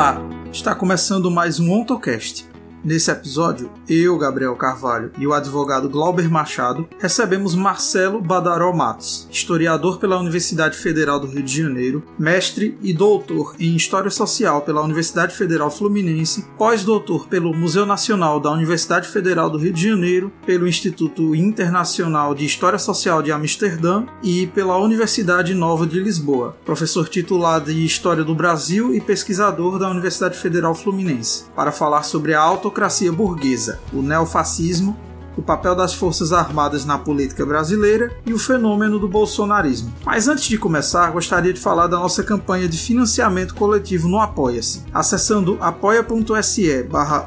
Olá, está começando mais um OntoCast. Nesse episódio, eu, Gabriel Carvalho e o advogado Glauber Machado recebemos Marcelo Badaró Matos, historiador pela Universidade Federal do Rio de Janeiro, mestre e doutor em História Social pela Universidade Federal Fluminense, pós-doutor pelo Museu Nacional da Universidade Federal do Rio de Janeiro, pelo Instituto Internacional de História Social de Amsterdã e pela Universidade Nova de Lisboa, professor titular de História do Brasil e pesquisador da Universidade Federal Fluminense, para falar sobre a auto autocracia burguesa, o neofascismo, o papel das Forças Armadas na política brasileira e o fenômeno do bolsonarismo. Mas antes de começar, gostaria de falar da nossa campanha de financiamento coletivo no Apoia-se. Acessando apoia.se barra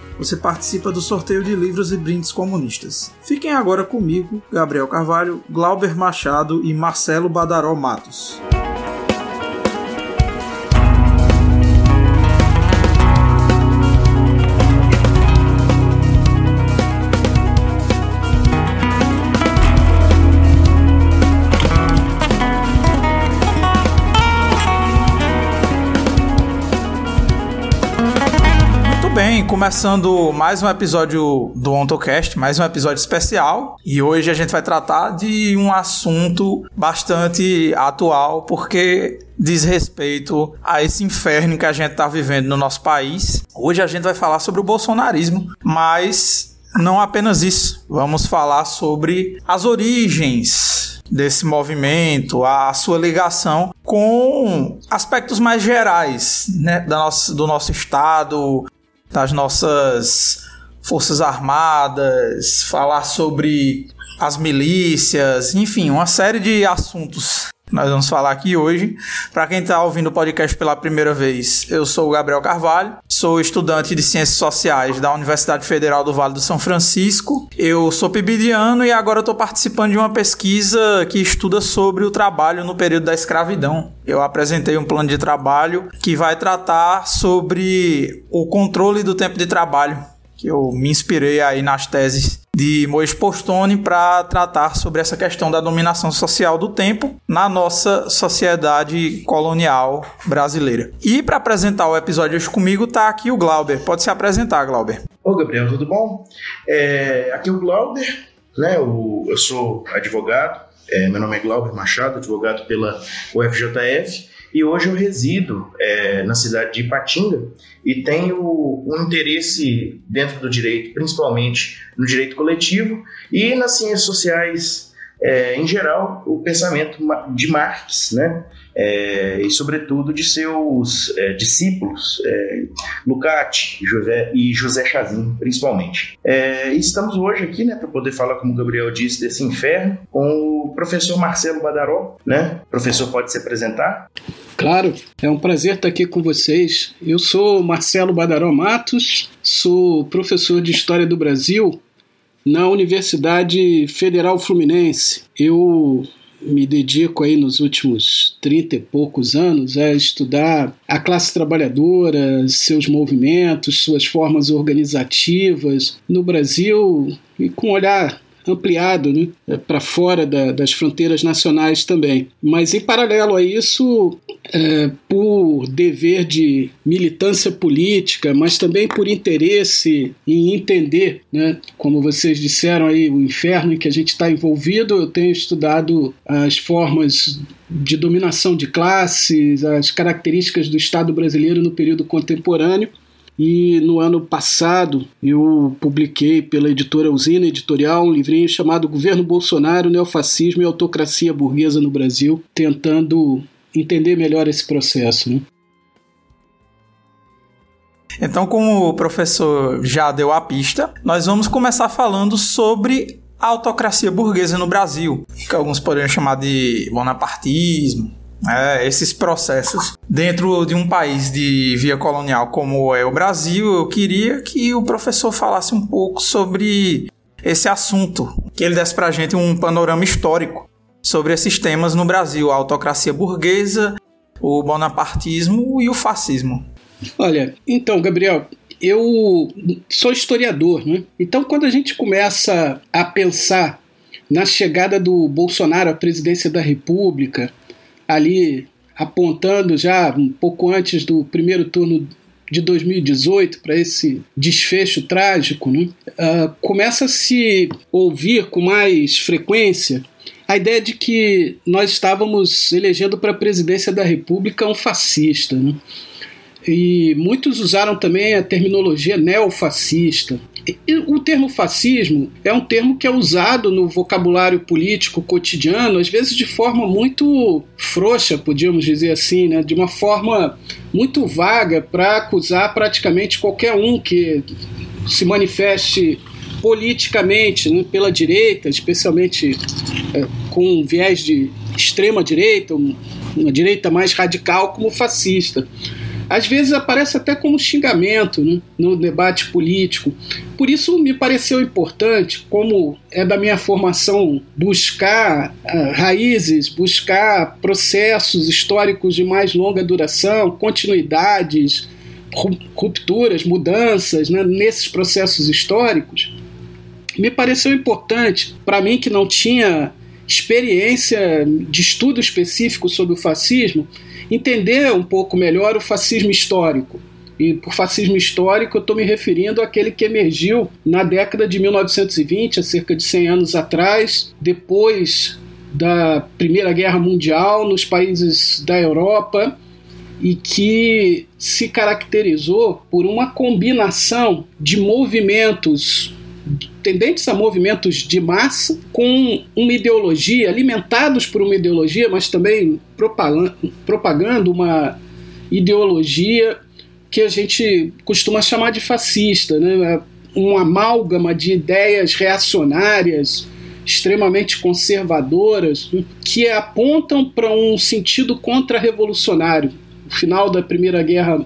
você participa do sorteio de livros e brindes comunistas. Fiquem agora comigo, Gabriel Carvalho, Glauber Machado e Marcelo Badaró Matos. Bem, começando mais um episódio do OntoCast, mais um episódio especial. E hoje a gente vai tratar de um assunto bastante atual, porque diz respeito a esse inferno que a gente está vivendo no nosso país. Hoje a gente vai falar sobre o bolsonarismo, mas não apenas isso. Vamos falar sobre as origens desse movimento, a sua ligação com aspectos mais gerais né, da nossa, do nosso Estado, das nossas Forças Armadas, falar sobre as milícias, enfim, uma série de assuntos nós vamos falar aqui hoje. Para quem está ouvindo o podcast pela primeira vez, eu sou o Gabriel Carvalho, sou estudante de Ciências Sociais da Universidade Federal do Vale do São Francisco. Eu sou pibidiano e agora estou participando de uma pesquisa que estuda sobre o trabalho no período da escravidão. Eu apresentei um plano de trabalho que vai tratar sobre o controle do tempo de trabalho, que eu me inspirei aí nas teses de Mois Postone para tratar sobre essa questão da dominação social do tempo na nossa sociedade colonial brasileira. E para apresentar o episódio hoje comigo está aqui o Glauber. Pode se apresentar, Glauber. Ô, Gabriel, tudo bom? É, aqui é o Glauber, né? O, eu sou advogado. É, meu nome é Glauber Machado, advogado pela UFJF e hoje eu resido é, na cidade de Ipatinga e tenho um interesse dentro do direito, principalmente no direito coletivo e nas ciências sociais é, em geral, o pensamento de Marx, né? É, e sobretudo de seus é, discípulos, é, Lukács José, e José Chazin, principalmente. É, estamos hoje aqui né, para poder falar, como o Gabriel disse, desse inferno, com o professor Marcelo Badaró. Né? Professor pode se apresentar? Claro, é um prazer estar aqui com vocês. Eu sou Marcelo Badaró Matos, sou professor de História do Brasil na Universidade Federal Fluminense. Eu me dedico aí nos últimos 30 e poucos anos a estudar a classe trabalhadora, seus movimentos, suas formas organizativas no Brasil e com olhar ampliado né, é, para fora da, das fronteiras nacionais também. Mas, em paralelo a isso, é, por dever de militância política, mas também por interesse em entender, né, como vocês disseram aí, o inferno em que a gente está envolvido, eu tenho estudado as formas de dominação de classes, as características do Estado brasileiro no período contemporâneo e no ano passado eu publiquei pela editora Usina Editorial um livrinho chamado Governo Bolsonaro, Neofascismo e Autocracia Burguesa no Brasil, tentando entender melhor esse processo. Né? Então, como o professor já deu a pista, nós vamos começar falando sobre a autocracia burguesa no Brasil, que alguns poderiam chamar de bonapartismo, é, esses processos dentro de um país de via colonial como é o Brasil, eu queria que o professor falasse um pouco sobre esse assunto, que ele desse para a gente um panorama histórico sobre esses temas no Brasil, a autocracia burguesa, o bonapartismo e o fascismo. Olha, então, Gabriel, eu sou historiador, né? Então, quando a gente começa a pensar na chegada do Bolsonaro à presidência da República, ali apontando já um pouco antes do primeiro turno de 2018 para esse desfecho trágico, né? Uh, começa a se ouvir com mais frequência a ideia de que nós estávamos elegendo para a presidência da República um fascista. Né? E muitos usaram também a terminologia neofascista. O termo fascismo é um termo que é usado no vocabulário político cotidiano, às vezes de forma muito frouxa, podíamos dizer assim, né? de uma forma muito vaga para acusar praticamente qualquer um que se manifeste politicamente né, pela direita, especialmente é, com um viés de extrema direita, uma direita mais radical, como fascista às vezes aparece até como xingamento né, no debate político. Por isso me pareceu importante, como é da minha formação, buscar uh, raízes, buscar processos históricos de mais longa duração, continuidades, rupturas, mudanças né, nesses processos históricos. Me pareceu importante, para mim que não tinha experiência de estudo específico sobre o fascismo, entender um pouco melhor o fascismo histórico. E por fascismo histórico eu estou me referindo àquele que emergiu na década de 1920, há cerca de 100 anos atrás, depois da Primeira Guerra Mundial nos países da Europa e que se caracterizou por uma combinação de movimentos tendentes a movimentos de massa, com uma ideologia, alimentados por uma ideologia, mas também propagando uma ideologia que a gente costuma chamar de fascista, né? um amálgama de ideias reacionárias, extremamente conservadoras, que apontam para um sentido contra-revolucionário. O final da Primeira Guerra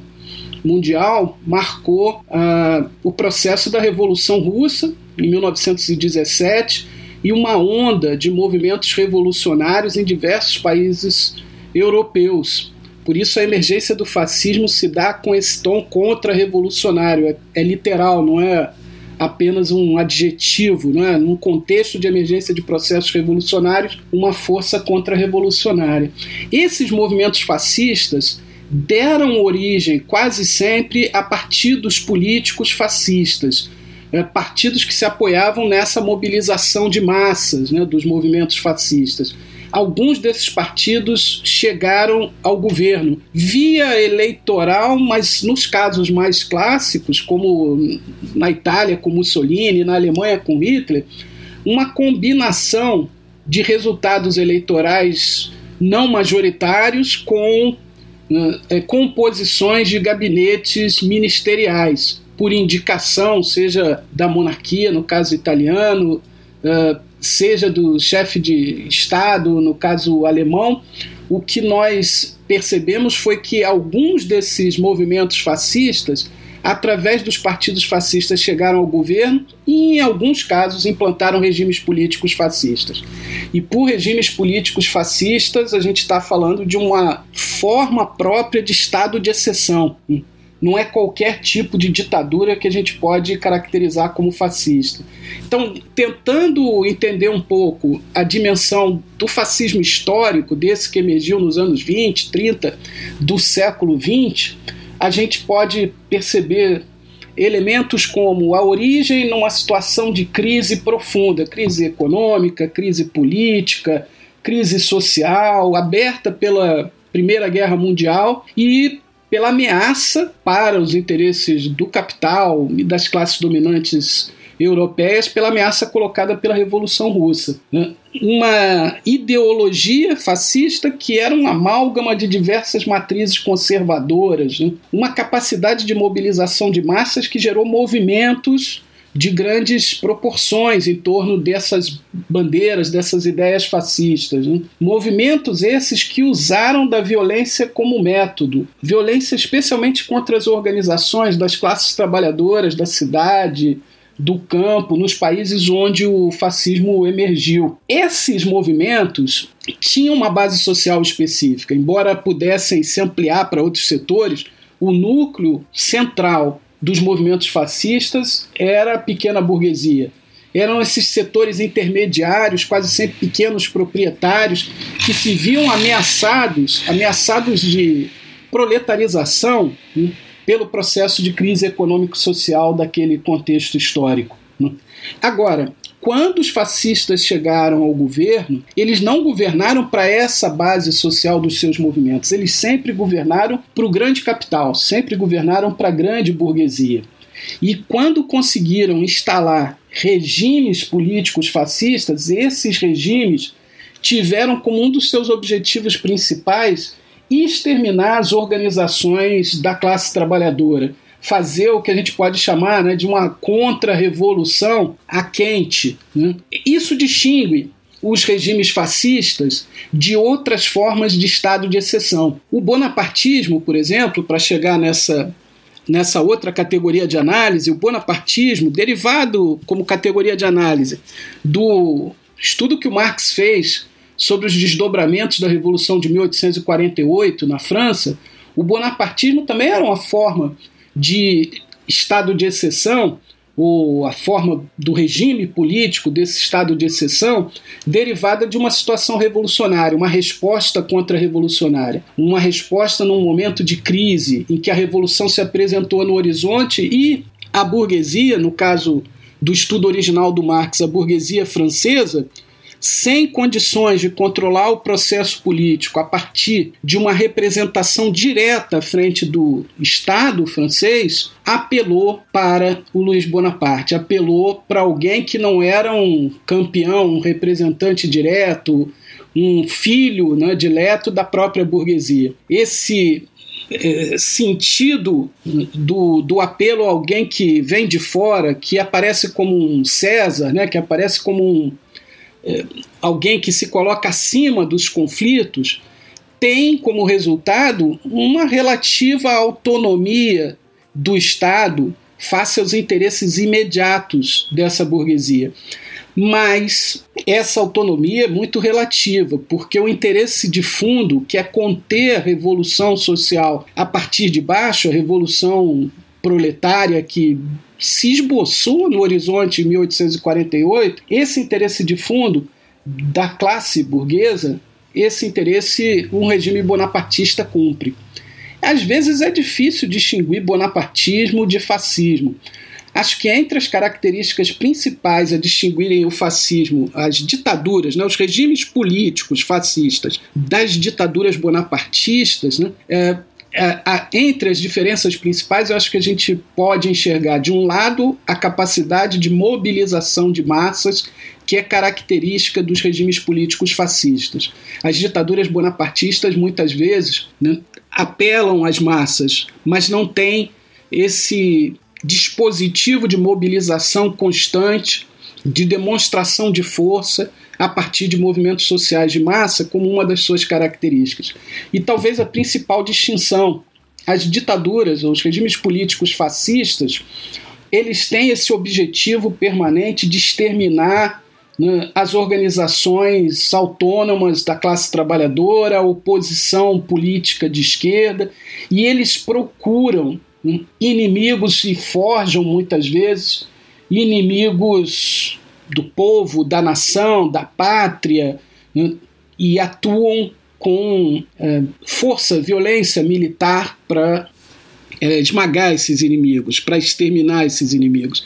Mundial marcou uh, o processo da Revolução Russa, em 1917, e uma onda de movimentos revolucionários em diversos países europeus. Por isso, a emergência do fascismo se dá com esse tom contra-revolucionário. É, é, literal, não é apenas um adjetivo. Não é? Num contexto de emergência de processos revolucionários, uma força contra-revolucionária. Esses movimentos fascistas deram origem quase sempre a partidos políticos fascistas é, partidos que se apoiavam nessa mobilização de massas né, dos movimentos fascistas. Alguns desses partidos chegaram ao governo via eleitoral, mas nos casos mais clássicos, como na Itália com Mussolini, na Alemanha com Hitler, uma combinação de resultados eleitorais não majoritários com é, composições de gabinetes ministeriais por indicação, seja da monarquia, no caso italiano, uh, seja do chefe de Estado, no caso alemão, o que nós percebemos foi que alguns desses movimentos fascistas, através dos partidos fascistas, chegaram ao governo e, em alguns casos, implantaram regimes políticos fascistas. E por regimes políticos fascistas, a gente está falando de uma forma própria de estado de exceção não é qualquer tipo de ditadura que a gente pode caracterizar como fascista. Então, tentando entender um pouco a dimensão do fascismo histórico, desse que emergiu nos anos 20, 30 do século 20, a gente pode perceber elementos como a origem numa situação de crise profunda, crise econômica, crise política, crise social, aberta pela Primeira Guerra Mundial e pela ameaça para os interesses do capital e das classes dominantes europeias, pela ameaça colocada pela Revolução Russa. Né? Uma ideologia fascista que era uma amálgama de diversas matrizes conservadoras, né? uma capacidade de mobilização de massas que gerou movimentos de grandes proporções em torno dessas bandeiras, dessas ideias fascistas. Né? Movimentos esses que usaram da violência como método, violência especialmente contra as organizações das classes trabalhadoras da cidade, do campo nos países onde o fascismo emergiu. Esses movimentos tinham uma base social específica, embora pudessem se ampliar para outros setores, o núcleo central dos movimentos fascistas era a pequena burguesia. Eram esses setores intermediários, quase sempre pequenos proprietários, que se viam ameaçados, ameaçados de proletarização, né, pelo processo de crise econômico-social daquele contexto histórico. Né? Agora, quando os fascistas chegaram ao governo, eles não governaram para essa base social dos seus movimentos, eles sempre governaram para o grande capital, sempre governaram para a grande burguesia. E quando conseguiram instalar regimes políticos fascistas, esses regimes tiveram como um dos seus objetivos principais exterminar as organizações da classe trabalhadora, fazer o que a gente pode chamar né, de uma contra-revolução a quente. Né? Isso distingue os regimes fascistas de outras formas de estado de exceção. O bonapartismo, por exemplo, para chegar nessa, nessa outra categoria de análise, o bonapartismo, derivado como categoria de análise do estudo que o Marx fez sobre os desdobramentos da Revolução de 1848 na França, o bonapartismo também era uma forma de estado de exceção, ou a forma do regime político desse estado de exceção, derivada de uma situação revolucionária, uma resposta contra-revolucionária, uma resposta num momento de crise em que a revolução se apresentou no horizonte e a burguesia, no caso do estudo original do Marx, a burguesia francesa, sem condições de controlar o processo político a partir de uma representação direta à frente do Estado francês, apelou para o Luiz Bonaparte, apelou para alguém que não era um campeão, um representante direto, um filho né, dileto da própria burguesia. Esse é, sentido do, do apelo a alguém que vem de fora, que aparece como um César, né, que aparece como um, alguém que se coloca acima dos conflitos, tem como resultado uma relativa autonomia do Estado face aos interesses imediatos dessa burguesia. Mas essa autonomia é muito relativa, porque o interesse de fundo, que é conter a revolução social a partir de baixo, a revolução proletária que se esboçou no horizonte em 1848, esse interesse de fundo da classe burguesa, esse interesse um regime bonapartista cumpre. Às vezes é difícil distinguir bonapartismo de fascismo. Acho que entre as características principais a distinguirem o fascismo, as ditaduras, né, os regimes políticos fascistas, das ditaduras bonapartistas, né, é, entre as diferenças principais, eu acho que a gente pode enxergar, de um lado, a capacidade de mobilização de massas, que é característica dos regimes políticos fascistas. As ditaduras bonapartistas, muitas vezes, né, apelam às massas, mas não têm esse dispositivo de mobilização constante, de demonstração de força a partir de movimentos sociais de massa como uma das suas características. E talvez a principal distinção, as ditaduras, os regimes políticos fascistas, eles têm esse objetivo permanente de exterminar né, as organizações autônomas da classe trabalhadora, a oposição política de esquerda, e eles procuram né, inimigos e forjam muitas vezes inimigos do povo, da nação, da pátria, né, e atuam com é, força, violência militar para é, esmagar esses inimigos, para exterminar esses inimigos.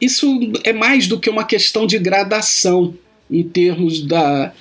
Isso é mais do que uma questão de gradação em termos da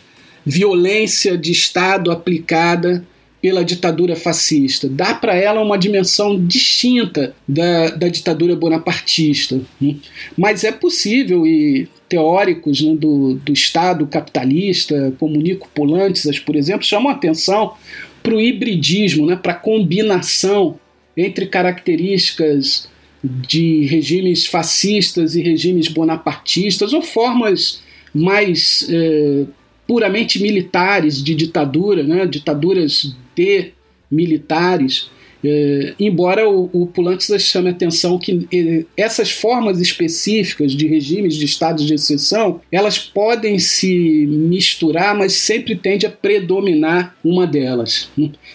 violência de Estado aplicada pela ditadura fascista. Dá para ela uma dimensão distinta da, da ditadura bonapartista. Né? Mas é possível, e teóricos né, do, do Estado capitalista, como Nico Polantzas, por exemplo, chamam atenção para o hibridismo, né, para a combinação entre características de regimes fascistas e regimes bonapartistas, ou formas mais eh, puramente militares de ditadura, né, ditaduras de militares É, embora o, o Pulantzas chame a atenção que é, essas formas específicas de regimes de estados de exceção, elas podem se misturar, mas sempre tende a predominar uma delas.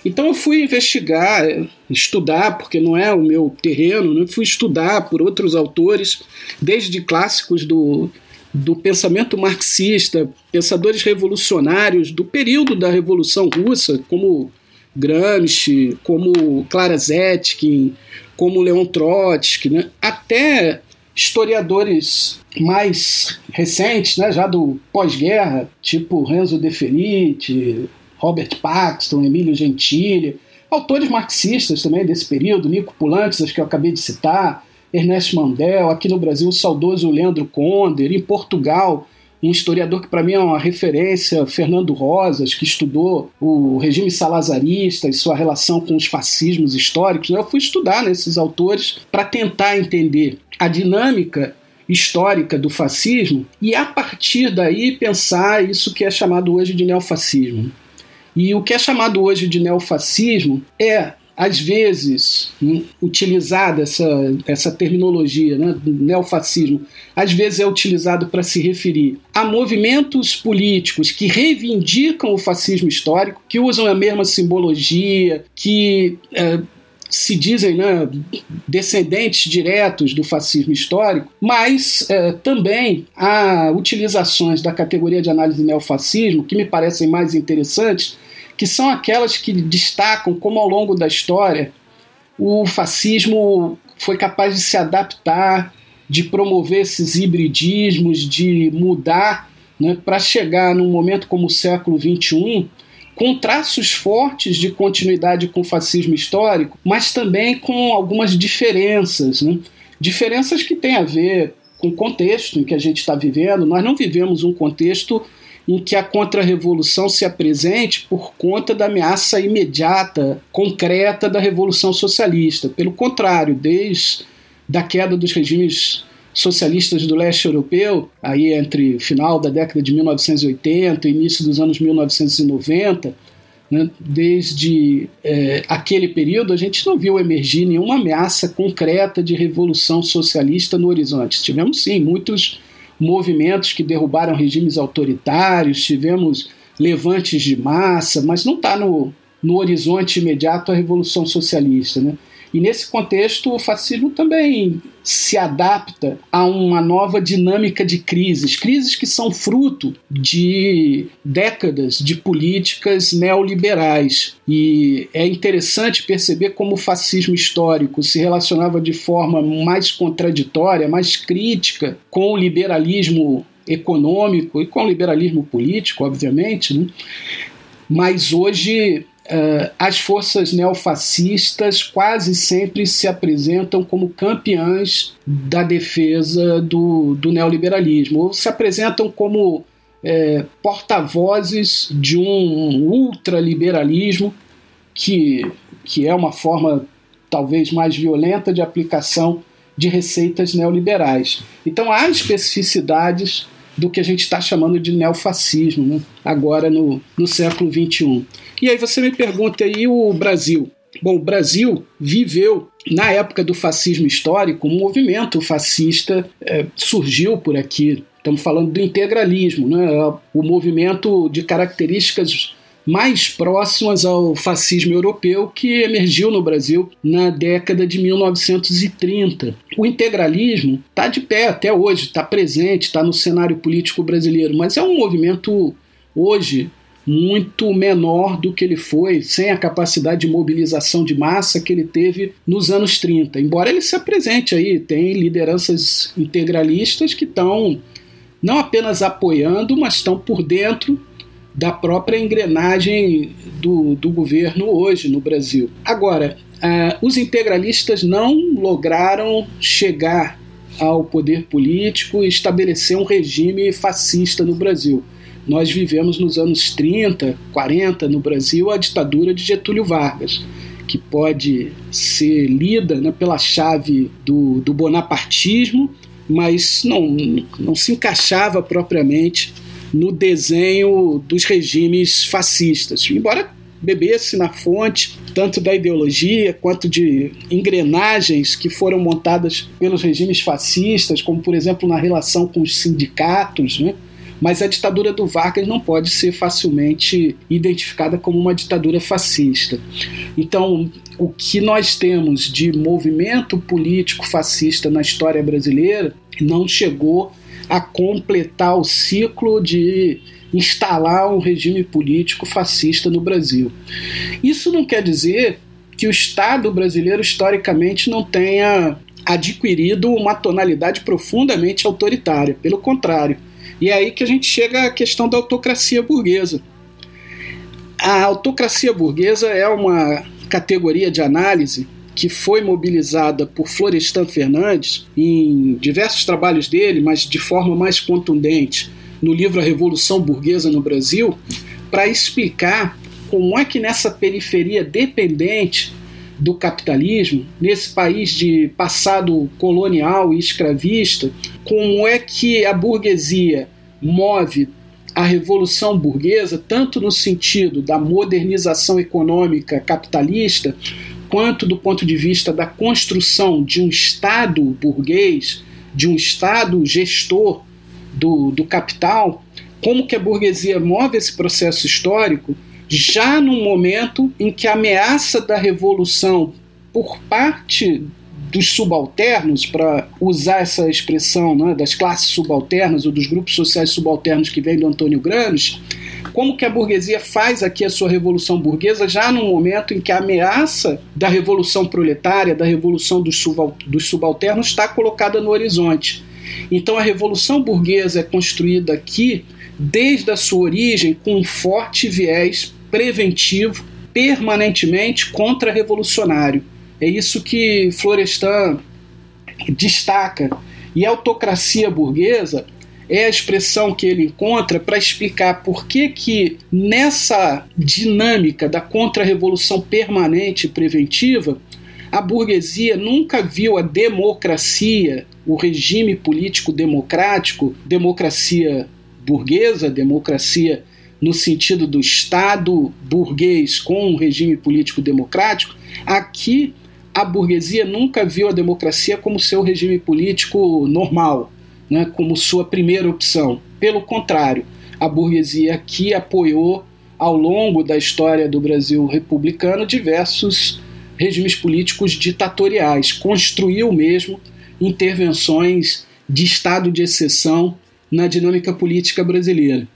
Então eu fui investigar, é, estudar, porque não é o meu terreno, né? fui estudar por outros autores, desde clássicos do, do pensamento marxista, pensadores revolucionários do período da Revolução Russa, como Gramsci, como Clara Zetkin, como Leon Trotsky, né? até historiadores mais recentes, né, já do pós-guerra, tipo Renzo De Felice, Robert Paxton, Emílio Gentili, autores marxistas também desse período, Nico Pulantzas, que eu acabei de citar, Ernesto Mandel, aqui no Brasil o saudoso Leandro Conder, em Portugal um historiador que para mim é uma referência, Fernando Rosas, que estudou o regime salazarista e sua relação com os fascismos históricos. Eu fui estudar nesses autores para tentar entender a dinâmica histórica do fascismo e a partir daí pensar isso que é chamado hoje de neofascismo. E o que é chamado hoje de neofascismo é às vezes, hum, utilizada essa, essa terminologia, né, neofascismo, às vezes é utilizado para se referir a movimentos políticos que reivindicam o fascismo histórico, que usam a mesma simbologia, que é, se dizem né, descendentes diretos do fascismo histórico, mas é, também há utilizações da categoria de análise neofascismo que me parecem mais interessantes que são aquelas que destacam como ao longo da história o fascismo foi capaz de se adaptar, de promover esses hibridismos, de mudar né, para chegar num momento como o século XXI com traços fortes de continuidade com o fascismo histórico, mas também com algumas diferenças. Né? Diferenças que têm a ver com o contexto em que a gente está vivendo. Nós não vivemos um contexto em que a contra-revolução se apresente por conta da ameaça imediata, concreta da Revolução Socialista. Pelo contrário, desde a queda dos regimes socialistas do leste europeu, aí entre final da década de 1980 e início dos anos 1990, né, desde é, aquele período, a gente não viu emergir nenhuma ameaça concreta de revolução socialista no horizonte. Tivemos, sim, muitos movimentos que derrubaram regimes autoritários, tivemos levantes de massa, mas não está no, no horizonte imediato a Revolução Socialista. Né? E nesse contexto, o fascismo também se adapta a uma nova dinâmica de crises, crises que são fruto de décadas de políticas neoliberais. E é interessante perceber como o fascismo histórico se relacionava de forma mais contraditória, mais crítica com o liberalismo econômico e com o liberalismo político, obviamente, né? mas hoje as forças neofascistas quase sempre se apresentam como campeãs da defesa do, do neoliberalismo, ou se apresentam como é, porta-vozes de um ultraliberalismo que, que é uma forma talvez mais violenta de aplicação de receitas neoliberais. Então há especificidades do que a gente está chamando de neofascismo, né? agora no, no século XXI. E aí você me pergunta aí o Brasil. Bom, o Brasil viveu na época do fascismo histórico, um movimento fascista é, surgiu por aqui. Estamos falando do integralismo, né? o movimento de características mais próximas ao fascismo europeu que emergiu no Brasil na década de 1930. O integralismo está de pé até hoje, está presente, está no cenário político brasileiro, mas é um movimento hoje muito menor do que ele foi, sem a capacidade de mobilização de massa que ele teve nos anos 30. Embora ele se apresente aí, tem lideranças integralistas que estão não apenas apoiando, mas estão por dentro da própria engrenagem do, do governo hoje no Brasil. Agora, uh, os integralistas não lograram chegar ao poder político e estabelecer um regime fascista no Brasil. Nós vivemos nos anos 30, 40 no Brasil a ditadura de Getúlio Vargas, que pode ser lida né, pela chave do, do bonapartismo, mas não, não se encaixava propriamente no desenho dos regimes fascistas, embora bebesse na fonte, tanto da ideologia quanto de engrenagens que foram montadas pelos regimes fascistas, como por exemplo na relação com os sindicatos, né? mas a ditadura do Vargas não pode ser facilmente identificada como uma ditadura fascista. Então, o que nós temos de movimento político fascista na história brasileira não chegou a completar o ciclo de instalar um regime político fascista no Brasil. Isso não quer dizer que o Estado brasileiro historicamente não tenha adquirido uma tonalidade profundamente autoritária. Pelo contrário, e é aí que a gente chega à questão da autocracia burguesa. A autocracia burguesa é uma categoria de análise que foi mobilizada por Florestan Fernandes em diversos trabalhos dele, mas de forma mais contundente no livro A Revolução Burguesa no Brasil, para explicar como é que nessa periferia dependente do capitalismo, nesse país de passado colonial e escravista, como é que a burguesia move a revolução burguesa, tanto no sentido da modernização econômica capitalista, quanto do ponto de vista da construção de um Estado burguês, de um Estado gestor do, do capital, como que a burguesia move esse processo histórico já no momento em que a ameaça da revolução por parte dos subalternos, para usar essa expressão né, das classes subalternas ou dos grupos sociais subalternos que vem do Antônio Gramsci, como que a burguesia faz aqui a sua revolução burguesa já no momento em que a ameaça da revolução proletária, da revolução dos, dos subalternos está colocada no horizonte. Então a revolução burguesa é construída aqui desde a sua origem com um forte viés preventivo, permanentemente contra-revolucionário. É isso que Florestan destaca. E autocracia burguesa é a expressão que ele encontra para explicar por que, que nessa dinâmica da contra-revolução permanente e preventiva, a burguesia nunca viu a democracia, o regime político democrático, democracia burguesa, democracia no sentido do Estado burguês com um regime político democrático, aqui a burguesia nunca viu a democracia como seu regime político normal, né, como sua primeira opção. Pelo contrário, a burguesia aqui apoiou, ao longo da história do Brasil republicano, diversos regimes políticos ditatoriais, construiu mesmo intervenções de estado de exceção na dinâmica política brasileira.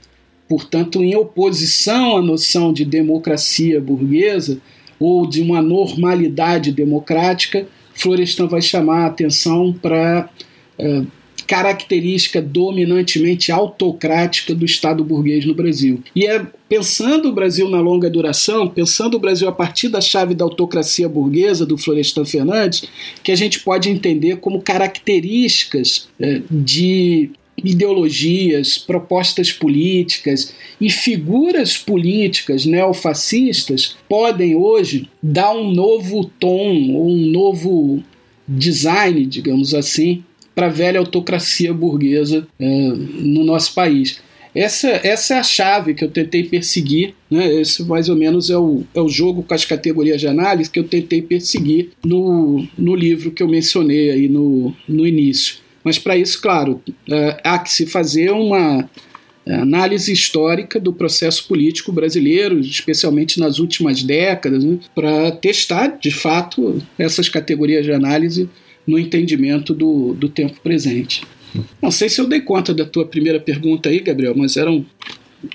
Portanto, em oposição à noção de democracia burguesa ou de uma normalidade democrática, Florestan vai chamar a atenção para é, característica dominantemente autocrática do Estado burguês no Brasil. E é pensando o Brasil na longa duração, pensando o Brasil a partir da chave da autocracia burguesa do Florestan Fernandes, que a gente pode entender como características é, de ideologias, propostas políticas e figuras políticas neofascistas podem hoje dar um novo tom, um novo design, digamos assim, para a velha autocracia burguesa é, no nosso país. Essa, essa é a chave que eu tentei perseguir, né? esse mais ou menos é o, é o jogo com as categorias de análise que eu tentei perseguir no, no livro que eu mencionei aí no, no início. Mas para isso, claro, é, há que se fazer uma é, análise histórica do processo político brasileiro, especialmente nas últimas décadas, né, para testar de fato essas categorias de análise no entendimento do, do tempo presente. Não sei se eu dei conta da tua primeira pergunta aí, Gabriel, mas era um,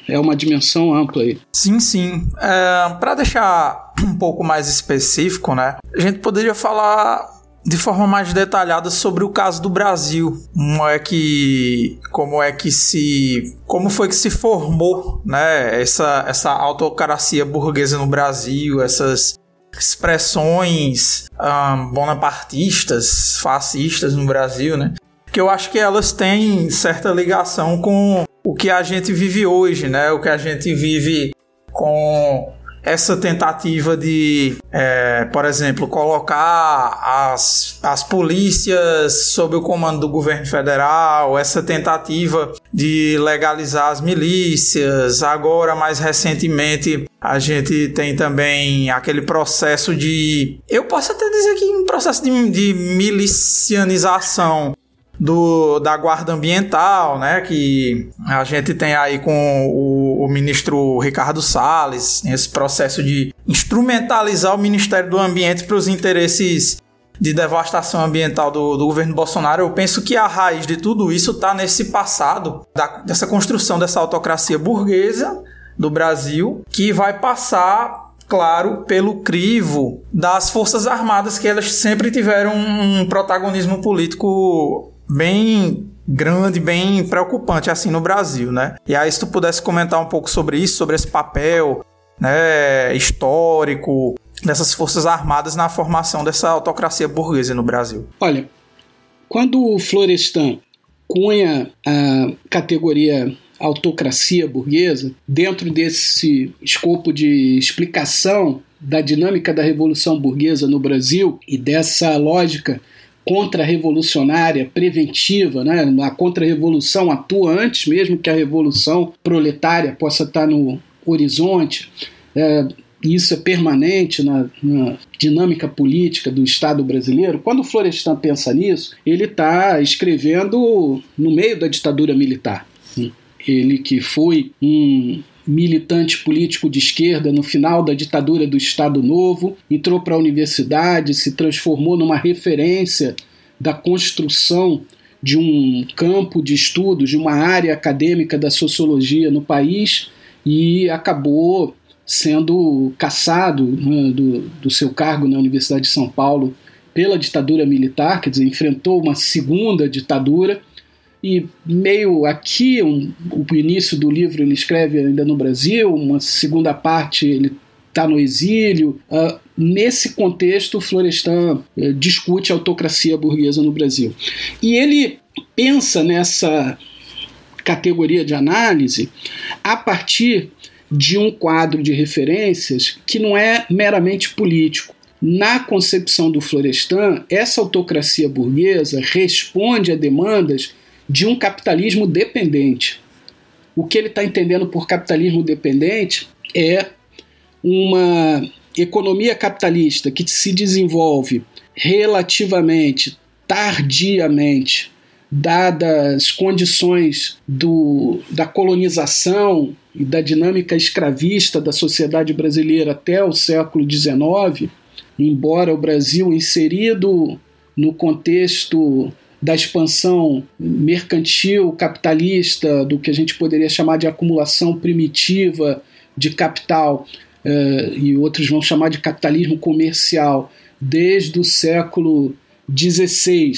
é uma dimensão ampla aí. Sim, sim. É, para deixar um pouco mais específico, né? A gente poderia falar de forma mais detalhada sobre o caso do Brasil, como é que como é que se como foi que se formou, né, essa essa autocracia burguesa no Brasil, essas expressões um, bonapartistas, fascistas no Brasil, né? Que eu acho que elas têm certa ligação com o que a gente vive hoje, né? O que a gente vive com essa tentativa de, é, por exemplo, colocar as, as polícias sob o comando do governo federal, essa tentativa de legalizar as milícias, agora mais recentemente a gente tem também aquele processo de. Eu posso até dizer que um processo de, de milicianização do, da guarda ambiental, né, que a gente tem aí com o, o ministro Ricardo Salles, esse processo de instrumentalizar o Ministério do Ambiente para os interesses de devastação ambiental do, do, governo Bolsonaro, eu penso que a raiz de tudo isso está nesse passado, da, dessa construção dessa autocracia burguesa do Brasil, que vai passar claro, pelo crivo das Forças Armadas, que elas sempre tiveram um protagonismo político bem grande, bem preocupante assim no Brasil, né? E aí se tu pudesse comentar um pouco sobre isso, sobre esse papel, né, histórico dessas forças armadas na formação dessa autocracia burguesa no Brasil. Olha, quando o Florestan cunha a categoria autocracia burguesa, dentro desse escopo de explicação da dinâmica da revolução burguesa no Brasil e dessa lógica contra-revolucionária, preventiva, né? a contra-revolução atua antes mesmo que a revolução proletária possa estar no horizonte. É, isso é permanente na, na, dinâmica política do Estado brasileiro. Quando o Florestan pensa nisso, ele está escrevendo no meio da ditadura militar. Ele que foi um militante político de esquerda no final da ditadura do Estado Novo, entrou para a universidade, se transformou numa referência da construção de um campo de estudos, de uma área acadêmica da sociologia no país e acabou sendo caçado né, do, do seu cargo na Universidade de São Paulo pela ditadura militar, quer dizer, enfrentou uma segunda ditadura e meio aqui, um, o início do livro ele escreve ainda no Brasil, uma segunda parte ele está no exílio. Uh, nesse contexto, Florestan uh, discute a autocracia burguesa no Brasil. E ele pensa nessa categoria de análise a partir de um quadro de referências que não é meramente político. Na concepção do Florestan, essa autocracia burguesa responde a demandas de um capitalismo dependente. O que ele está entendendo por capitalismo dependente é uma economia capitalista que se desenvolve relativamente tardiamente, dadas condições do, da colonização e da dinâmica escravista da sociedade brasileira até o século XIX, embora o Brasil inserido no contexto da expansão mercantil, capitalista, do que a gente poderia chamar de acumulação primitiva de capital, uh, e outros vão chamar de capitalismo comercial, desde o século XVI.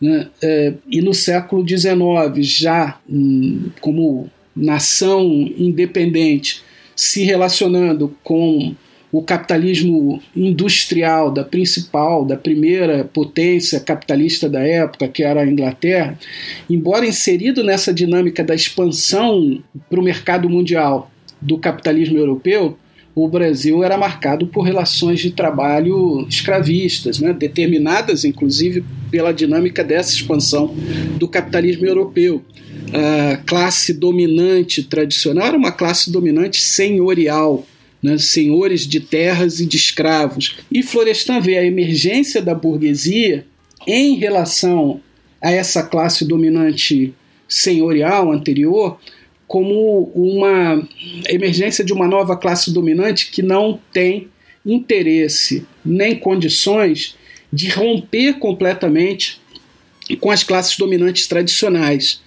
Né? Uh, e no século XIX, já um, como nação independente, se relacionando com o capitalismo industrial da principal, da primeira potência capitalista da época, que era a Inglaterra, embora inserido nessa dinâmica da expansão para o mercado mundial do capitalismo europeu, o Brasil era marcado por relações de trabalho escravistas, né, determinadas inclusive pela dinâmica dessa expansão do capitalismo europeu. A classe dominante tradicional era uma classe dominante senhorial, né, senhores de terras e de escravos. E Florestan vê a emergência da burguesia em relação a essa classe dominante senhorial anterior como uma emergência de uma nova classe dominante que não tem interesse nem condições de romper completamente com as classes dominantes tradicionais.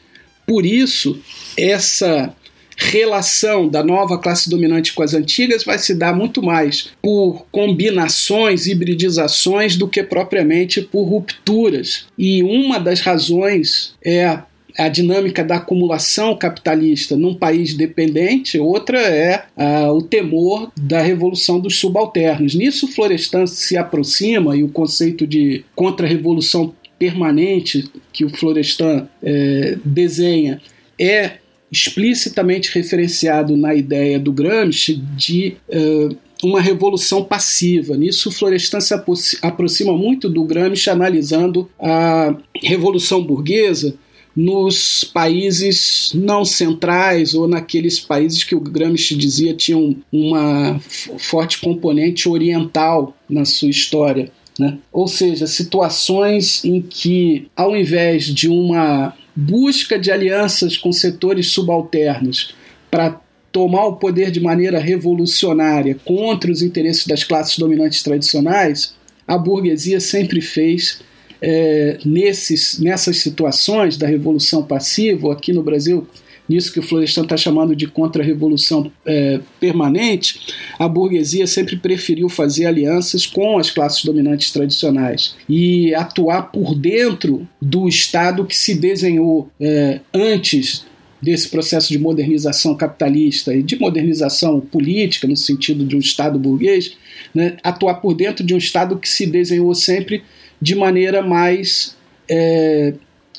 Por isso, essa relação da nova classe dominante com as antigas vai se dar muito mais por combinações, hibridizações, do que propriamente por rupturas. E uma das razões é a dinâmica da acumulação capitalista num país dependente, outra é ah, o temor da revolução dos subalternos. Nisso, Florestan se aproxima e o conceito de contra-revolução permanente que o Florestan eh, desenha é explicitamente referenciado na ideia do Gramsci de uh, uma revolução passiva. Nisso, Florestan se aproxima muito do Gramsci, analisando a revolução burguesa nos países não centrais ou naqueles países que o Gramsci dizia tinham uma forte componente oriental na sua história. Né? Ou seja, situações em que, ao invés de uma busca de alianças com setores subalternos para tomar o poder de maneira revolucionária contra os interesses das classes dominantes tradicionais, a burguesia sempre fez é, nesses, nessas situações da revolução passiva, aqui no Brasil, nisso que o Florestan está chamando de contra-revolução é, permanente, a burguesia sempre preferiu fazer alianças com as classes dominantes tradicionais e atuar por dentro do Estado que se desenhou é, antes desse processo de modernização capitalista e de modernização política, no sentido de um Estado burguês, né, atuar por dentro de um Estado que se desenhou sempre de maneira mais é,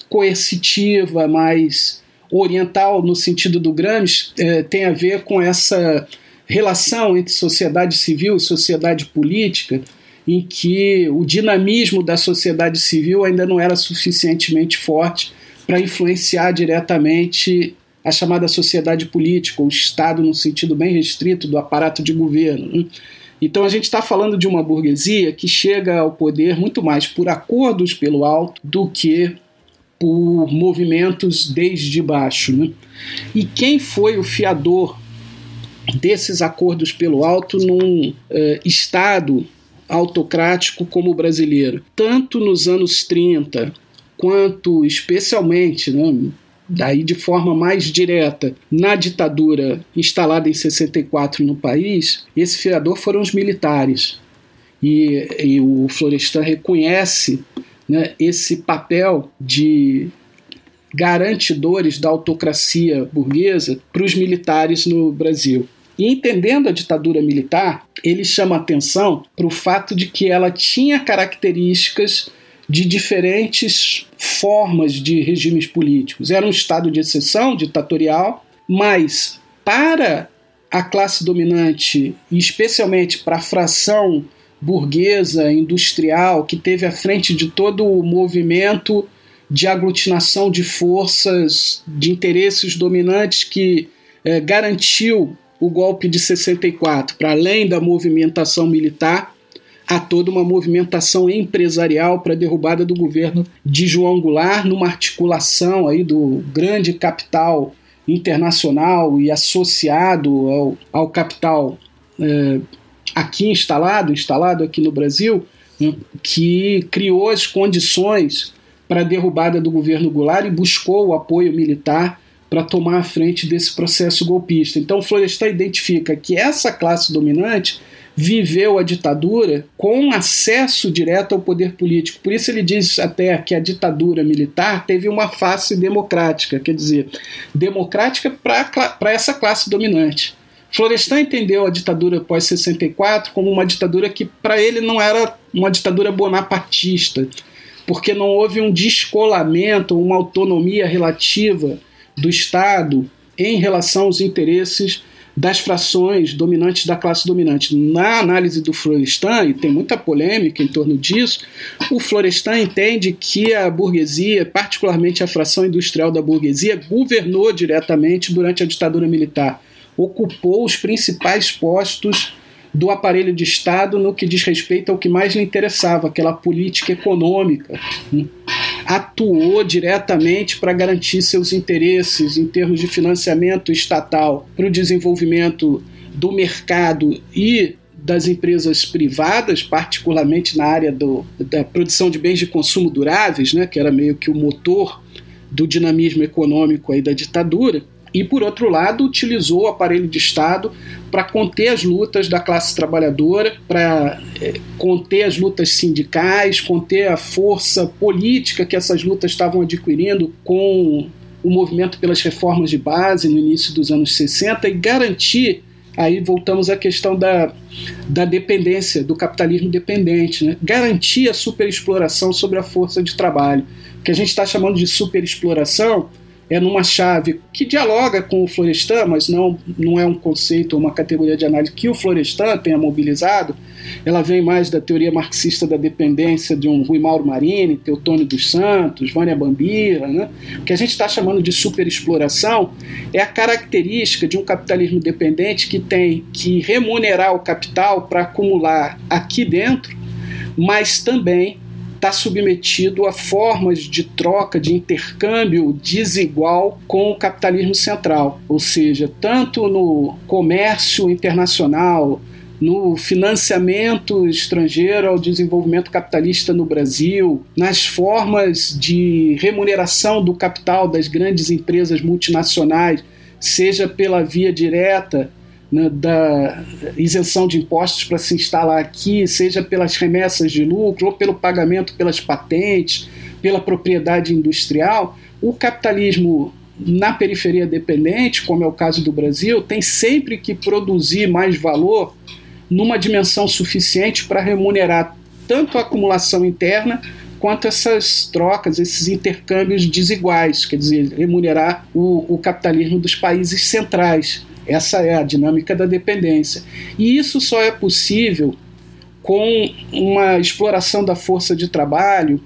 coercitiva, mais oriental, no sentido do Gramsci, é, tem a ver com essa relação entre sociedade civil e sociedade política, em que o dinamismo da sociedade civil ainda não era suficientemente forte para influenciar diretamente a chamada sociedade política, o Estado, no sentido bem restrito do aparato de governo. Né? Então a gente está falando de uma burguesia que chega ao poder muito mais por acordos pelo alto do que por movimentos desde baixo. Né? E quem foi o fiador desses acordos pelo alto num eh, Estado autocrático como o brasileiro? Tanto nos anos 30 quanto especialmente né, daí de forma mais direta na ditadura instalada em 64 no país, esse fiador foram os militares. E, e o Florestan reconhece né, esse papel de garantidores da autocracia burguesa para os militares no Brasil. E entendendo a ditadura militar, ele chama atenção para o fato de que ela tinha características de diferentes formas de regimes políticos. Era um estado de exceção, ditatorial, mas para a classe dominante, e especialmente para a fração burguesa, industrial, que teve à frente de todo o movimento de aglutinação de forças, de interesses dominantes que eh, garantiu o golpe de 64, para além da movimentação militar, há toda uma movimentação empresarial para a derrubada do governo de João Goulart, numa articulação aí do grande capital internacional e associado ao, ao capital é, aqui instalado, instalado aqui no Brasil, que criou as condições para a derrubada do governo Goulart e buscou o apoio militar para tomar a frente desse processo golpista. Então, Florestan identifica que essa classe dominante viveu a ditadura com acesso direto ao poder político. Por isso ele diz até que a ditadura militar teve uma face democrática, quer dizer, democrática para essa classe dominante. Florestan entendeu a ditadura pós-64 como uma ditadura que para ele não era uma ditadura bonapartista, porque não houve um descolamento, uma autonomia relativa do Estado em relação aos interesses das frações dominantes da classe dominante. Na análise do Florestan, e tem muita polêmica em torno disso, o Florestan entende que a burguesia, particularmente a fração industrial da burguesia, governou diretamente durante a ditadura militar, ocupou os principais postos do aparelho de Estado no que diz respeito ao que mais lhe interessava, aquela política econômica. Né? Atuou diretamente para garantir seus interesses em termos de financiamento estatal para o desenvolvimento do mercado e das empresas privadas, particularmente na área do, da produção de bens de consumo duráveis, né, que era meio que o motor do dinamismo econômico aí da ditadura e, por outro lado, utilizou o aparelho de Estado para conter as lutas da classe trabalhadora, para é, conter as lutas sindicais, conter a força política que essas lutas estavam adquirindo com o movimento pelas reformas de base no início dos anos 60 e garantir aí voltamos à questão da, da dependência, do capitalismo dependente, né? garantir a superexploração sobre a força de trabalho. O que a gente está chamando de superexploração é numa chave que dialoga com o Florestan, mas não, não é um conceito, uma categoria de análise que o Florestan tenha mobilizado. Ela vem mais da teoria marxista da dependência de um Rui Mauro Marini, Teotônio dos Santos, Vânia Bambira. Né? O que a gente está chamando de superexploração é a característica de um capitalismo dependente que tem que remunerar o capital para acumular aqui dentro, mas também está submetido a formas de troca, de intercâmbio desigual com o capitalismo central, ou seja, tanto no comércio internacional, no financiamento estrangeiro ao desenvolvimento capitalista no Brasil, nas formas de remuneração do capital das grandes empresas multinacionais, seja pela via direta né, da isenção de impostos para se instalar aqui, seja pelas remessas de lucro ou pelo pagamento pelas patentes, pela propriedade industrial, o capitalismo na periferia dependente, como é o caso do Brasil, tem sempre que produzir mais valor numa dimensão suficiente para remunerar tanto a acumulação interna quanto essas trocas, esses intercâmbios desiguais, quer dizer, remunerar o, o capitalismo dos países centrais. Essa é a dinâmica da dependência. E isso só é possível com uma exploração da força de trabalho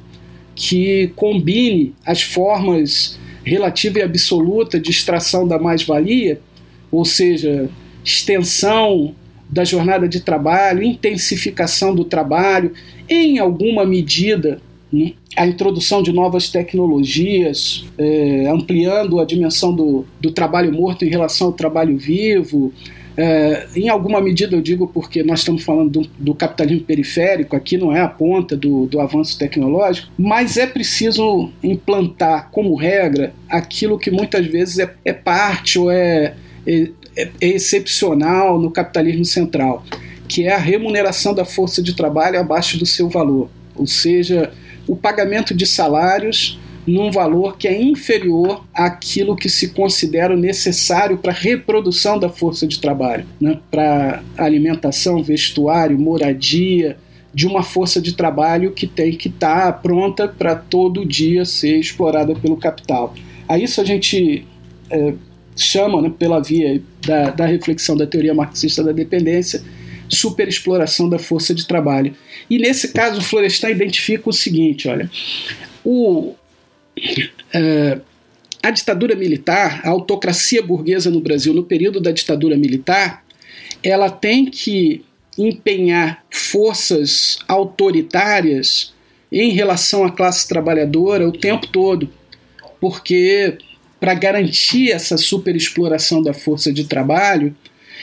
que combine as formas relativa e absoluta de extração da mais-valia, ou seja, extensão da jornada de trabalho, intensificação do trabalho, em alguma medida né, a introdução de novas tecnologias, é, ampliando a dimensão do, do trabalho morto em relação ao trabalho vivo. É, em alguma medida eu digo porque nós estamos falando do, do, capitalismo periférico, aqui não é a ponta do, do avanço tecnológico, mas é preciso implantar como regra aquilo que muitas vezes é, é parte ou é, é, é excepcional no capitalismo central, que é a remuneração da força de trabalho abaixo do seu valor. Ou seja, o pagamento de salários num valor que é inferior àquilo que se considera necessário para a reprodução da força de trabalho, né? para alimentação, vestuário, moradia, de uma força de trabalho que tem que estar tá pronta para todo dia ser explorada pelo capital. A isso a gente é, chama, né, pela via da, da reflexão da teoria marxista da dependência, superexploração da força de trabalho. E nesse caso, Florestan identifica o seguinte: olha, o, é, a ditadura militar, a autocracia burguesa no Brasil, no período da ditadura militar, ela tem que empenhar forças autoritárias em relação à classe trabalhadora o tempo todo, porque para garantir essa superexploração da força de trabalho,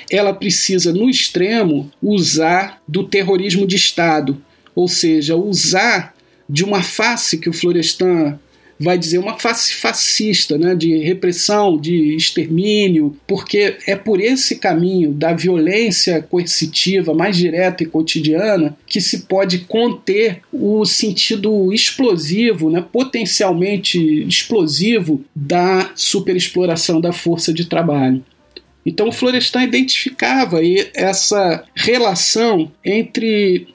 ela precisa, no extremo, usar do terrorismo de Estado, ou seja, usar de uma face que o Florestan vai dizer uma face fascista, né, de repressão, de extermínio, porque é por esse caminho da violência coercitiva mais direta e cotidiana que se pode conter o sentido explosivo, né, potencialmente explosivo da superexploração da força de trabalho. Então, Florestan identificava essa relação entre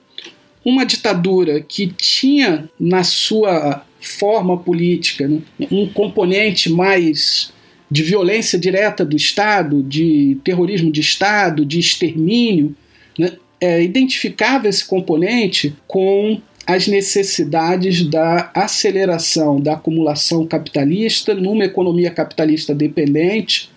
uma ditadura que tinha na sua forma política né, um componente mais de violência direta do Estado, de terrorismo de Estado, de extermínio, né, é, identificava esse componente com as necessidades da aceleração da acumulação capitalista numa economia capitalista dependente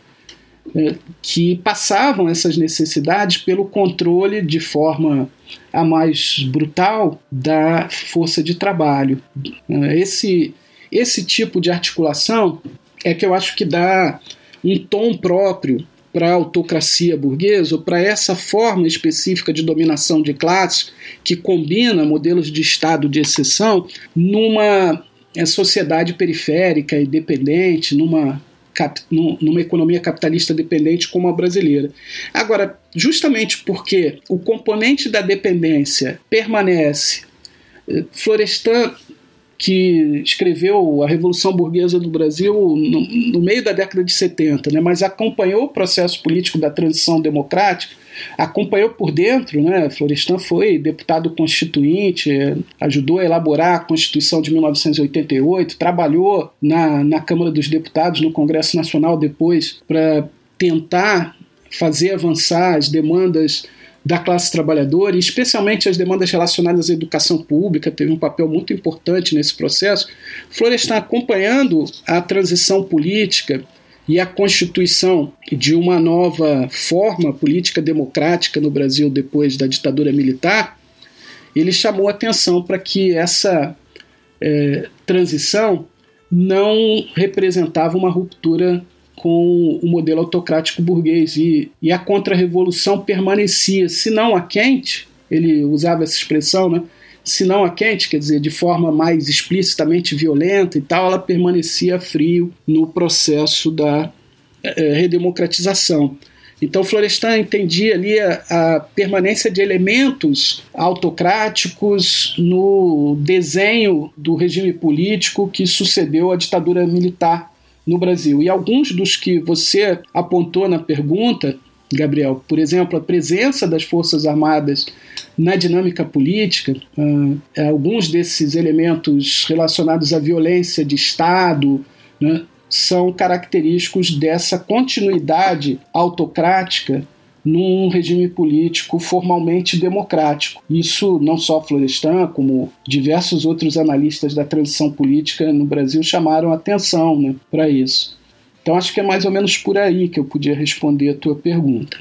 que passavam essas necessidades pelo controle de forma a mais brutal da força de trabalho. É, esse, esse tipo de articulação é que eu acho que dá um tom próprio para a autocracia burguesa, para essa forma específica de dominação de classes que combina modelos de Estado de exceção numa é, sociedade periférica e dependente, numa cap, numa economia capitalista dependente como a brasileira. Agora, justamente porque o componente da dependência permanece, eh, Florestan que escreveu a Revolução Burguesa do Brasil no, no, meio da década de 70, né, mas acompanhou o processo político da transição democrática, acompanhou por dentro, né, Florestan foi deputado constituinte, ajudou a elaborar a Constituição de 1988, trabalhou na, na Câmara dos Deputados, no Congresso Nacional depois, para tentar fazer avançar as demandas da classe trabalhadora, e especialmente as demandas relacionadas à educação pública, teve um papel muito importante nesse processo. Florestan acompanhando a transição política e a constituição de uma nova forma política democrática no Brasil depois da ditadura militar, ele chamou atenção para que essa é, transição não representava uma ruptura com o modelo autocrático burguês e, e a contra-revolução permanecia, se não a quente, ele usava essa expressão, né? se não a quente, quer dizer, de forma mais explicitamente violenta e tal, ela permanecia frio no processo da é, redemocratização. Então, Florestan entendia ali a, a, permanência de elementos autocráticos no desenho do regime político que sucedeu à ditadura militar no Brasil. E alguns dos que você apontou na pergunta, Gabriel, por exemplo, a presença das Forças Armadas na dinâmica política, uh, alguns desses elementos relacionados à violência de Estado né, são característicos dessa continuidade autocrática num regime político formalmente democrático. Isso não só Florestan, como diversos outros analistas da transição política no Brasil chamaram atenção né, para isso. Então acho que é mais ou menos por aí que eu podia responder a tua pergunta.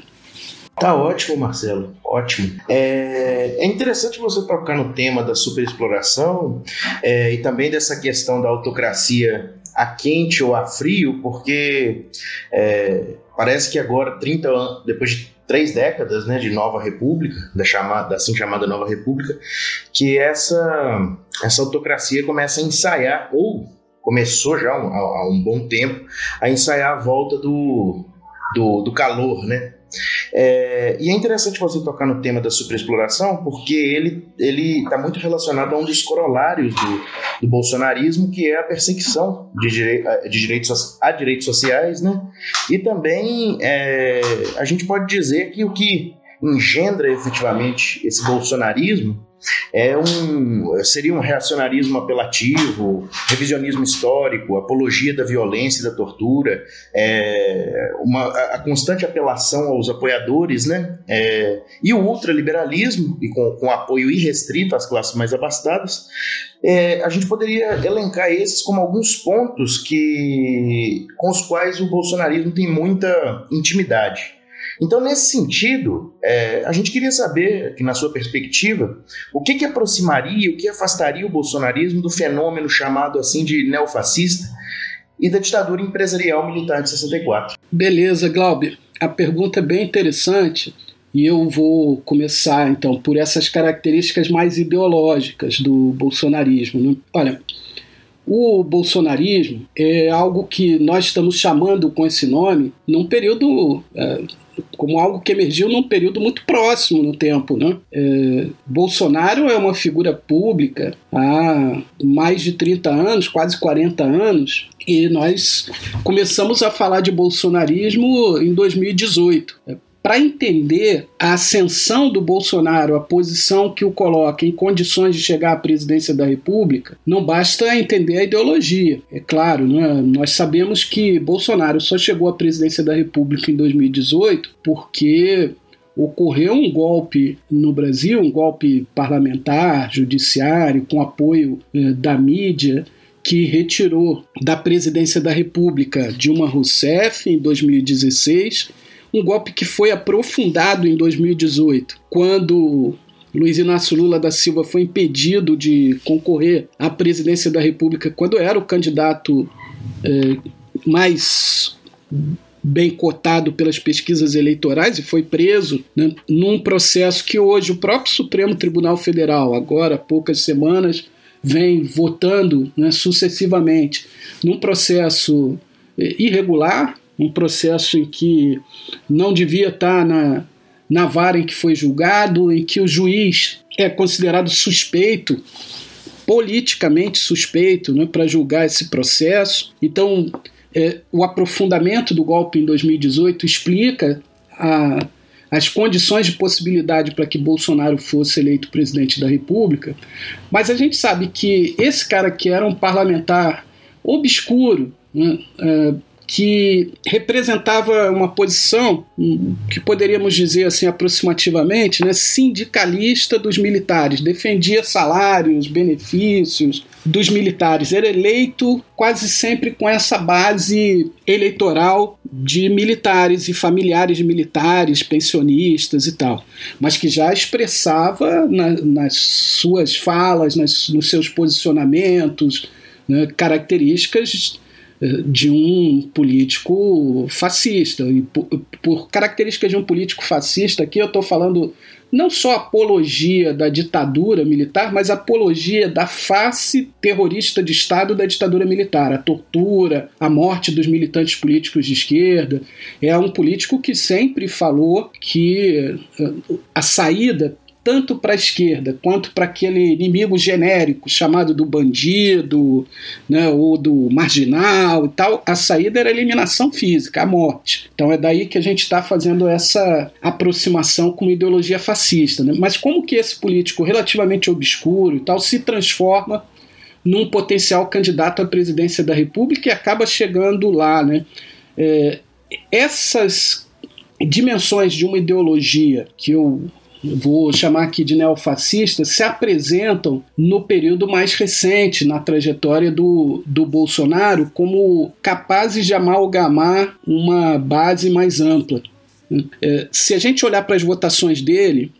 Tá ótimo, Marcelo. Ótimo. É, é interessante você tocar no tema da superexploração é, e também dessa questão da autocracia a quente ou a frio, porque é, parece que agora, 30 anos, depois de três décadas né, de Nova República, da, chamada, da assim chamada Nova República, que essa, essa autocracia começa a ensaiar, ou começou já há, há um bom tempo, a ensaiar a volta do, do, do calor, né? É, e é interessante você tocar no tema da superexploração, porque ele está muito relacionado a um dos corolários do, do bolsonarismo, que é a perseguição de, direi de direitos a direitos sociais, né? E também é, a gente pode dizer que o que engendra efetivamente esse bolsonarismo é um, seria um reacionarismo apelativo, revisionismo histórico, apologia da violência e da tortura, é, uma, a, constante apelação aos apoiadores, né? É, e o ultraliberalismo, e com, com apoio irrestrito às classes mais abastadas, é, a gente poderia elencar esses como alguns pontos que, com os quais o bolsonarismo tem muita intimidade. Então, nesse sentido, é, a gente queria saber, que na sua perspectiva, o que, que aproximaria, o que afastaria o bolsonarismo do fenômeno chamado assim de neofascista e da ditadura empresarial militar de 64. Beleza, Glauber. A pergunta é bem interessante e eu vou começar então por essas características mais ideológicas do bolsonarismo. Né? Olha, o bolsonarismo é algo que nós estamos chamando com esse nome num período é, como algo que emergiu num período muito próximo no tempo. Né? É, Bolsonaro é uma figura pública há mais de 30 anos, quase 40 anos, e nós começamos a falar de bolsonarismo em 2018 para entender a ascensão do Bolsonaro, a posição que o coloca em condições de chegar à presidência da República, não basta entender a ideologia. É claro, né? nós sabemos que Bolsonaro só chegou à presidência da República em 2018 porque ocorreu um golpe no Brasil, um golpe parlamentar, judiciário, com apoio eh, da mídia, que retirou da presidência da República Dilma Rousseff em 2016 um golpe que foi aprofundado em 2018, quando Luiz Inácio Lula da Silva foi impedido de concorrer à presidência da República quando era o candidato é, mais bem cotado pelas pesquisas eleitorais e foi preso né, num processo que hoje o próprio Supremo Tribunal Federal, agora há poucas semanas, vem votando né, sucessivamente num processo é, irregular, um processo em que não devia estar na, na vara em que foi julgado, em que o juiz é considerado suspeito politicamente suspeito né, para julgar esse processo. Então, é, o aprofundamento do golpe em 2018 explica a, as condições de possibilidade para que Bolsonaro fosse eleito presidente da República, mas a gente sabe que esse cara que era um parlamentar obscuro, né, é, que representava uma posição que poderíamos dizer assim aproximativamente, né, sindicalista dos militares, defendia salários, benefícios dos militares, era eleito quase sempre com essa base eleitoral de militares e familiares de militares, pensionistas e tal, mas que já expressava na, nas suas falas, nas, nos seus posicionamentos, né, características de um político fascista. E por, por características de um político fascista, aqui eu estou falando não só apologia da ditadura militar, mas apologia da face terrorista de Estado da ditadura militar, a tortura, a morte dos militantes políticos de esquerda. É um político que sempre falou que eh, a saída tanto para a esquerda quanto para aquele inimigo genérico chamado do bandido, né, ou do marginal e tal, a saída era a eliminação física, a morte. Então é daí que a gente está fazendo essa aproximação com uma ideologia fascista. Né? Mas como que esse político relativamente obscuro e tal se transforma num potencial candidato à presidência da República e acaba chegando lá, né? É, essas dimensões de uma ideologia que eu vou chamar aqui de neofascistas, se apresentam no período mais recente, na trajetória do, do Bolsonaro, como capazes de amalgamar uma base mais ampla. É, se a gente olhar para as votações dele,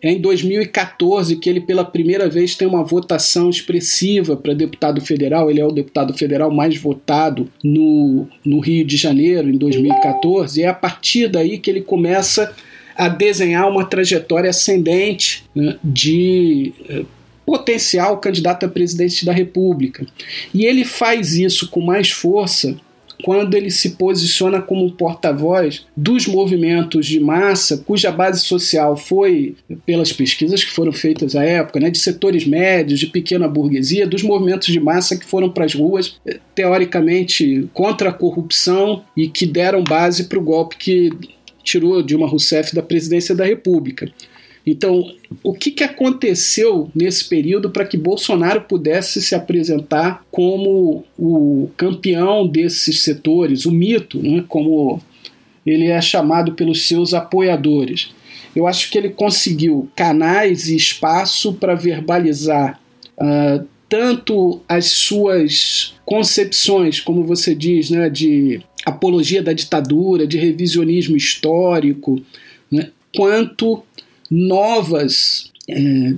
é em 2014 que ele pela primeira vez tem uma votação expressiva para deputado federal. Ele é o deputado federal mais votado no, no Rio de Janeiro em 2014. E é a partir daí que ele começa a desenhar uma trajetória ascendente né, de eh, potencial candidato a presidente da República. E ele faz isso com mais força quando ele se posiciona como porta-voz dos movimentos de massa, cuja base social foi, pelas pesquisas que foram feitas à época, né, de setores médios, de pequena burguesia, dos movimentos de massa que foram para as ruas, eh, teoricamente contra a corrupção e que deram base para o golpe que tirou Dilma Rousseff da presidência da República. Então, o que, que aconteceu nesse período para que Bolsonaro pudesse se apresentar como o campeão desses setores, o mito, né, como ele é chamado pelos seus apoiadores? Eu acho que ele conseguiu canais e espaço para verbalizar uh, tanto as suas concepções, como você diz, né, de apologia da ditadura, de revisionismo histórico, né, quanto novas é,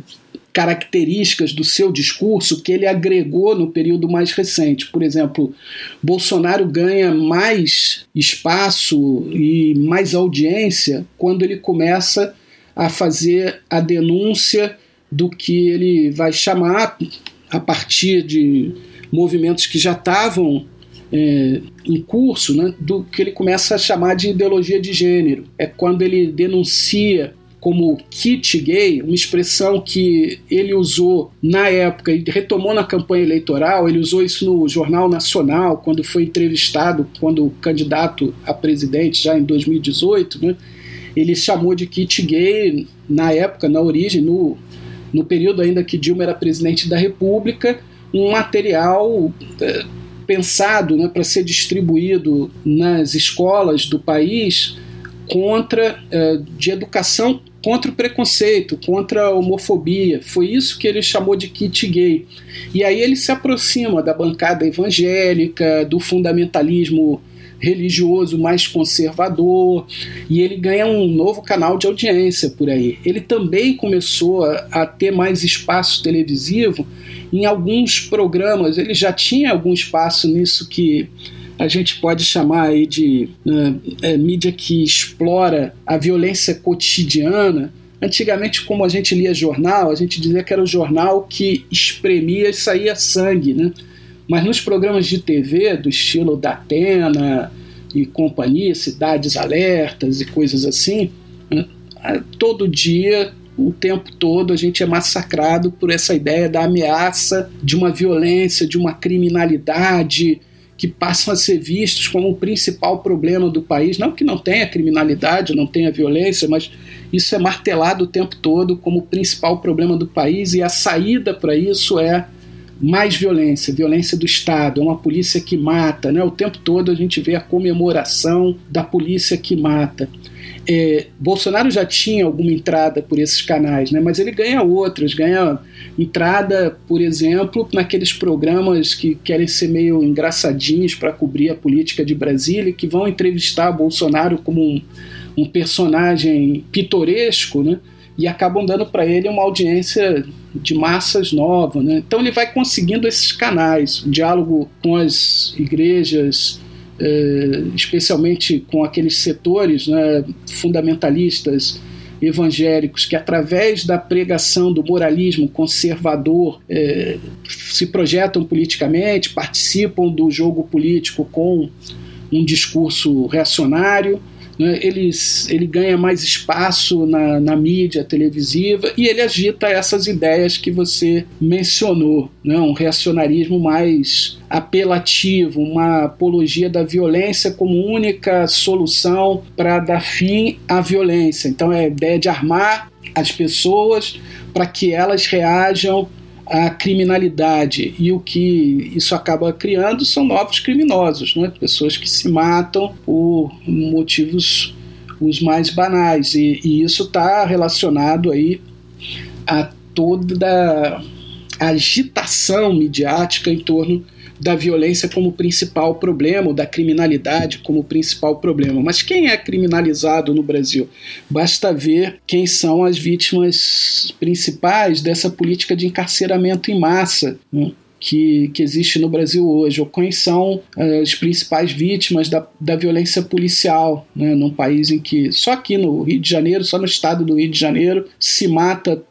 características do seu discurso que ele agregou no período mais recente. Por exemplo, Bolsonaro ganha mais espaço e mais audiência quando ele começa a fazer a denúncia do que ele vai chamar, a partir de movimentos que já estavam é, em curso né, do que ele começa a chamar de ideologia de gênero. É quando ele denuncia como kit gay, uma expressão que ele usou na época e retomou na campanha eleitoral, ele usou isso no Jornal Nacional, quando foi entrevistado, quando candidato a presidente, já em 2018, né, ele chamou de kit gay, na época, na origem, no, no período ainda que Dilma era presidente da República, um material é, pensado né, para ser distribuído nas escolas do país contra é, de educação contra o preconceito, contra a homofobia. Foi isso que ele chamou de kit gay. E aí ele se aproxima da bancada evangélica, do fundamentalismo religioso mais conservador, e ele ganha um novo canal de audiência por aí. Ele também começou a, a ter mais espaço televisivo em alguns programas, ele já tinha algum espaço nisso que a gente pode chamar aí de uh, mídia que explora a violência cotidiana. Antigamente, como a gente lia jornal, a gente dizia que era o jornal que espremia e saía sangue, né? Mas nos programas de TV, do estilo da Atena e companhia, Cidades Alertas e coisas assim, todo dia o tempo todo a gente é massacrado por essa ideia da ameaça de uma violência, de uma criminalidade que passam a ser vistos como o principal problema do país. Não que não tenha criminalidade, não tenha violência, mas isso é martelado o tempo todo como o principal problema do país e a saída para isso é mais violência, violência do Estado, é uma polícia que mata, né? O tempo todo a gente vê a comemoração da polícia que mata. É, Bolsonaro já tinha alguma entrada por esses canais, né? mas ele ganha outras, ganha entrada, por exemplo, naqueles programas que querem ser meio engraçadinhos para cobrir a política de Brasília, que vão entrevistar Bolsonaro como um, um personagem pitoresco, né? E acabam dando para ele uma audiência de massas nova. Né? Então ele vai conseguindo esses canais, o diálogo com as igrejas, eh, especialmente com aqueles setores né, fundamentalistas evangélicos que, através da pregação do moralismo conservador, eh, se projetam politicamente, participam do jogo político com um discurso reacionário né, ele, ele ganha mais espaço na, na mídia televisiva e ele agita essas ideias que você mencionou, né, um reacionarismo mais apelativo, uma apologia da violência como única solução para dar fim à violência. Então é a ideia de armar as pessoas para que elas reajam a criminalidade e o que isso acaba criando são novos criminosos, né? pessoas que se matam por motivos os mais banais e, e isso está relacionado aí a toda a agitação midiática em torno da violência como principal problema, da criminalidade como principal problema. Mas quem é criminalizado no Brasil? Basta ver quem são as vítimas principais dessa política de encarceramento em massa. Né? Que, que, existe no Brasil hoje, ou quem são uh, as principais vítimas da, da violência policial, né, num país em que, só aqui no Rio de Janeiro, só no estado do Rio de Janeiro, se mata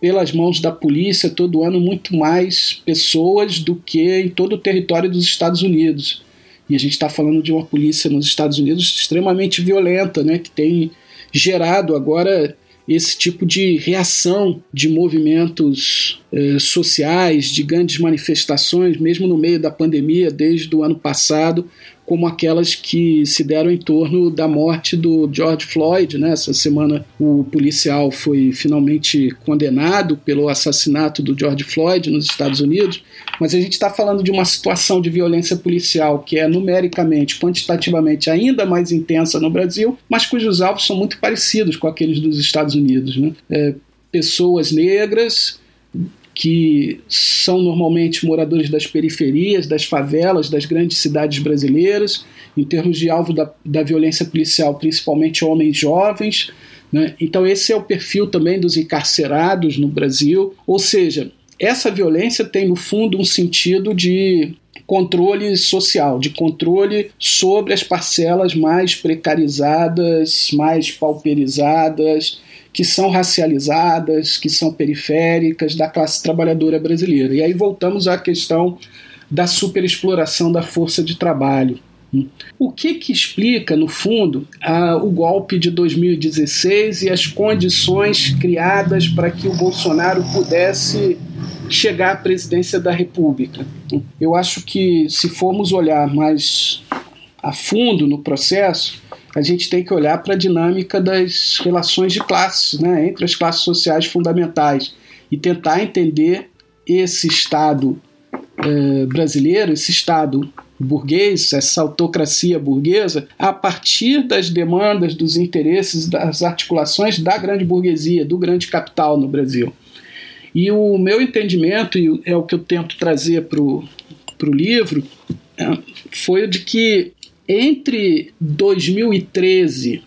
pelas mãos da polícia todo ano muito mais pessoas do que em todo o território dos Estados Unidos. E a gente está falando de uma polícia nos Estados Unidos extremamente violenta, né, que tem gerado agora esse tipo de reação de movimentos eh, sociais, de grandes manifestações, mesmo no meio da pandemia, desde o ano passado, como aquelas que se deram em torno da morte do George Floyd. Né? Essa semana o policial foi finalmente condenado pelo assassinato do George Floyd nos Estados Unidos, mas a gente está falando de uma situação de violência policial que é numericamente, quantitativamente ainda mais intensa no Brasil, mas cujos alvos são muito parecidos com aqueles dos Estados Unidos. Né? É, pessoas negras que são normalmente moradores das periferias, das favelas, das grandes cidades brasileiras, em termos de alvo da, da violência policial, principalmente homens jovens. Né? Então, esse é o perfil também dos encarcerados no Brasil. Ou seja, essa violência tem, no fundo, um sentido de controle social, de controle sobre as parcelas mais precarizadas, mais pauperizadas, que são racializadas, que são periféricas da classe trabalhadora brasileira. E aí voltamos à questão da superexploração da força de trabalho. O que, que explica, no fundo, a, o golpe de 2016 e as condições criadas para que o Bolsonaro pudesse chegar à presidência da República? Eu acho que, se formos olhar mais a fundo no processo, a gente tem que olhar para a dinâmica das relações de classes, né, entre as classes sociais fundamentais, e tentar entender esse Estado eh, brasileiro, esse Estado burguês, essa autocracia burguesa, a partir das demandas, dos interesses, das articulações da grande burguesia, do grande capital no Brasil. E o meu entendimento, e é o que eu tento trazer para o livro, é, foi o de que entre 2013,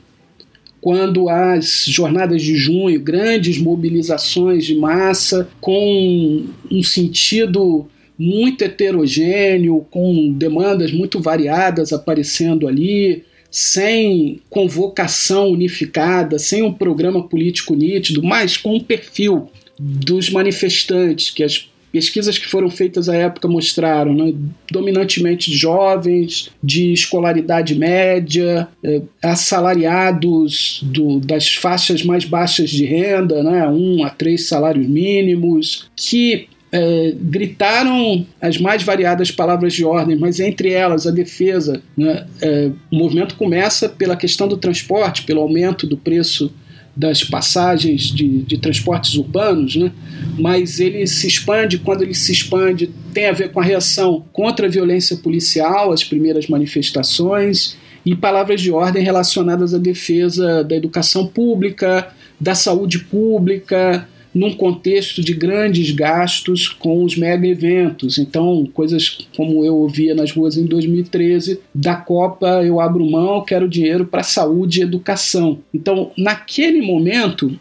quando as jornadas de junho, grandes mobilizações de massa, com um sentido muito heterogêneo, com demandas muito variadas aparecendo ali, sem convocação unificada, sem um programa político nítido, mas com um perfil dos manifestantes, que as pesquisas que foram feitas à época mostraram né, dominantemente jovens, de escolaridade média, eh, assalariados do, das faixas mais baixas de renda, né, um a três salários mínimos, que é, gritaram as mais variadas palavras de ordem, mas entre elas a defesa. Né, é, o movimento começa pela questão do transporte, pelo aumento do preço das passagens de, de transportes urbanos, né, mas ele se expande. Quando ele se expande, tem a ver com a reação contra a violência policial, as primeiras manifestações, e palavras de ordem relacionadas à defesa da educação pública, da saúde pública, num contexto de grandes gastos com os mega eventos. Então, coisas como eu ouvia nas ruas em 2013, da Copa eu abro mão, quero dinheiro para saúde e educação. Então, naquele momento,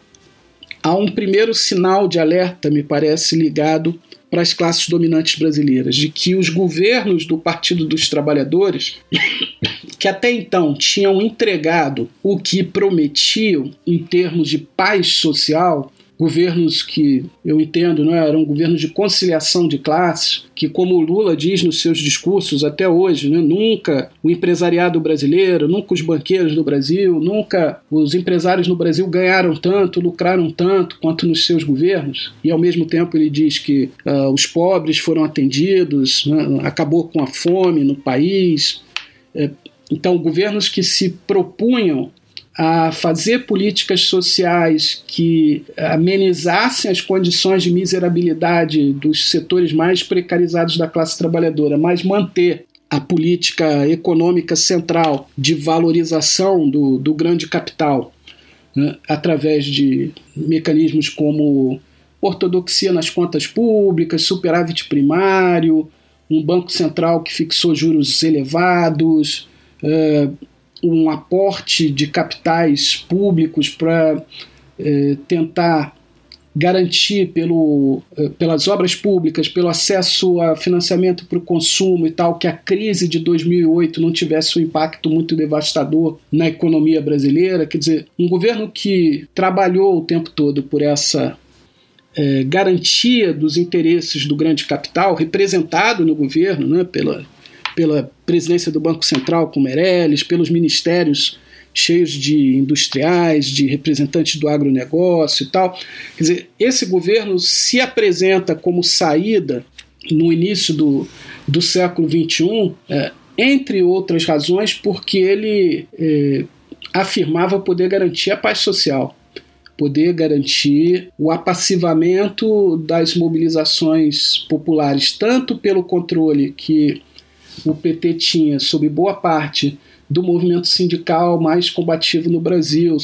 há um primeiro sinal de alerta, me parece, ligado para as classes dominantes brasileiras, de que os governos do Partido dos Trabalhadores, que até então tinham entregado o que prometiam em termos de paz social, governos que eu entendo não é? eram governos de conciliação de classes, que como o Lula diz nos seus discursos até hoje, né, nunca o empresariado brasileiro, nunca os banqueiros do Brasil, nunca os empresários no Brasil ganharam tanto, lucraram tanto quanto nos seus governos. E ao mesmo tempo ele diz que uh, os pobres foram atendidos, né, acabou com a fome no país. É, então, governos que se propunham a fazer políticas sociais que amenizassem as condições de miserabilidade dos setores mais precarizados da classe trabalhadora, mas manter a política econômica central de valorização do, do grande capital né, através de mecanismos como ortodoxia nas contas públicas, superávit primário, um banco central que fixou juros elevados, uh, um aporte de capitais públicos para eh, tentar garantir pelo, eh, pelas obras públicas, pelo acesso a financiamento para o consumo e tal, que a crise de 2008 não tivesse um impacto muito devastador na economia brasileira. Quer dizer, um governo que trabalhou o tempo todo por essa eh, garantia dos interesses do grande capital, representado no governo né, pela pela presidência do Banco Central com Meirelles, pelos ministérios cheios de industriais, de representantes do agronegócio e tal. Quer dizer, esse governo se apresenta como saída no início do, do século XXI, é, entre outras razões, porque ele é, afirmava poder garantir a paz social, poder garantir o apassivamento das mobilizações populares, tanto pelo controle que o PT tinha sob boa parte do movimento sindical mais combativo no Brasil,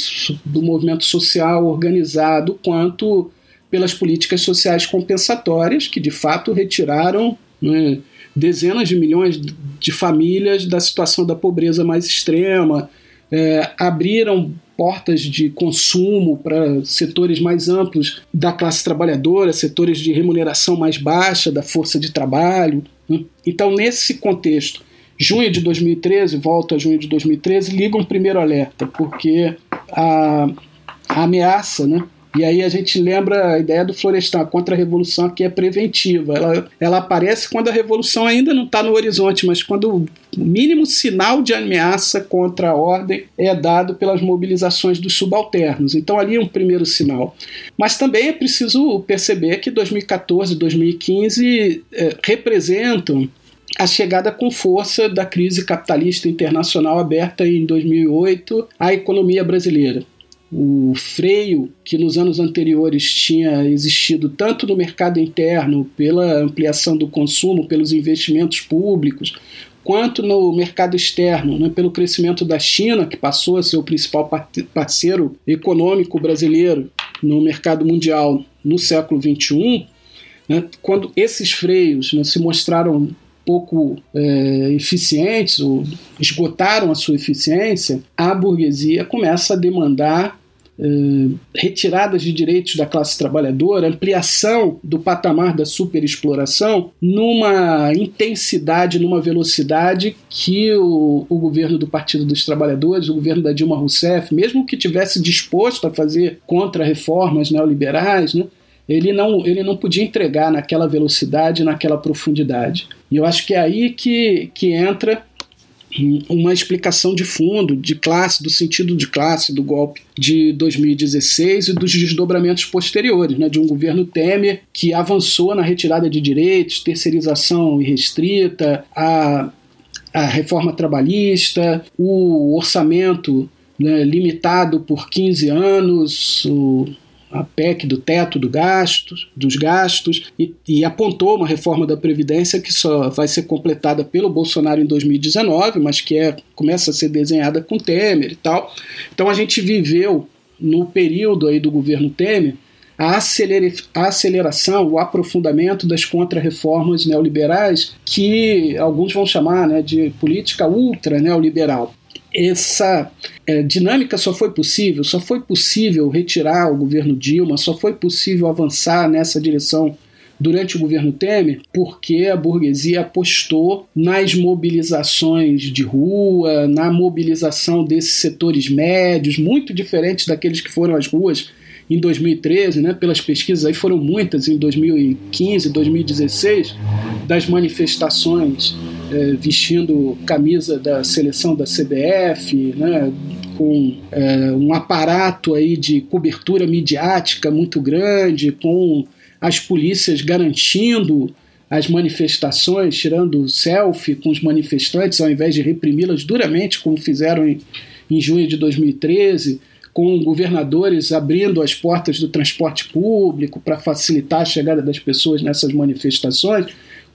do movimento social organizado, quanto pelas políticas sociais compensatórias, que de fato retiraram né, dezenas de milhões de famílias da situação da pobreza mais extrema, é, abriram portas de consumo para setores mais amplos da classe trabalhadora, setores de remuneração mais baixa da força de trabalho. Né? Então, nesse contexto, junho de 2013, volto a junho de 2013, liga um primeiro alerta, porque a, a ameaça né, e aí a gente lembra a ideia do Florestan, a contra-revolução que é preventiva. Ela, ela aparece quando a revolução ainda não está no horizonte, mas quando o mínimo sinal de ameaça contra a ordem é dado pelas mobilizações dos subalternos. Então ali é um primeiro sinal. Mas também é preciso perceber que 2014 e 2015 é, representam a chegada com força da crise capitalista internacional aberta em 2008 à economia brasileira o freio que nos anos anteriores tinha existido tanto no mercado interno, pela ampliação do consumo, pelos investimentos públicos, quanto no mercado externo, né, pelo crescimento da China, que passou a ser o principal parceiro econômico brasileiro no mercado mundial no século XXI, né, quando esses freios né, se mostraram pouco é, eficientes ou esgotaram a sua eficiência, a burguesia começa a demandar retiradas de direitos da classe trabalhadora, ampliação do patamar da superexploração numa intensidade, numa velocidade que o, o governo do Partido dos Trabalhadores, o governo da Dilma Rousseff, mesmo que tivesse disposto a fazer contra-reformas neoliberais, né, ele não, ele não podia entregar naquela velocidade, naquela profundidade. E eu acho que é aí que, que entra uma explicação de fundo, de classe, do sentido de classe do golpe de 2016 e dos desdobramentos posteriores, né, de um governo Temer que avançou na retirada de direitos, terceirização irrestrita, a, a reforma trabalhista, o orçamento né, limitado por 15 anos, o a PEC do teto do gastos, dos gastos e, e, apontou uma reforma da Previdência que só vai ser completada pelo Bolsonaro em 2019, mas que é, começa a ser desenhada com Temer e tal. Então a gente viveu no período aí do governo Temer a, a aceleração, o aprofundamento das contrarreformas neoliberais que alguns vão chamar né, de política ultra neoliberal essa é, dinâmica só foi possível, só foi possível retirar o governo Dilma, só foi possível avançar nessa direção durante o governo Temer, porque a burguesia apostou nas mobilizações de rua, na mobilização desses setores médios, muito diferentes daqueles que foram às ruas em 2013, né, pelas pesquisas, aí foram muitas em 2015, 2016, das manifestações é, vestindo camisa da seleção da CBF, né, com é, um aparato aí de cobertura midiática muito grande, com as polícias garantindo as manifestações, tirando selfie com os manifestantes, ao invés de reprimi-las duramente, como fizeram em, em junho de 2013 com governadores abrindo as portas do transporte público para facilitar a chegada das pessoas nessas manifestações,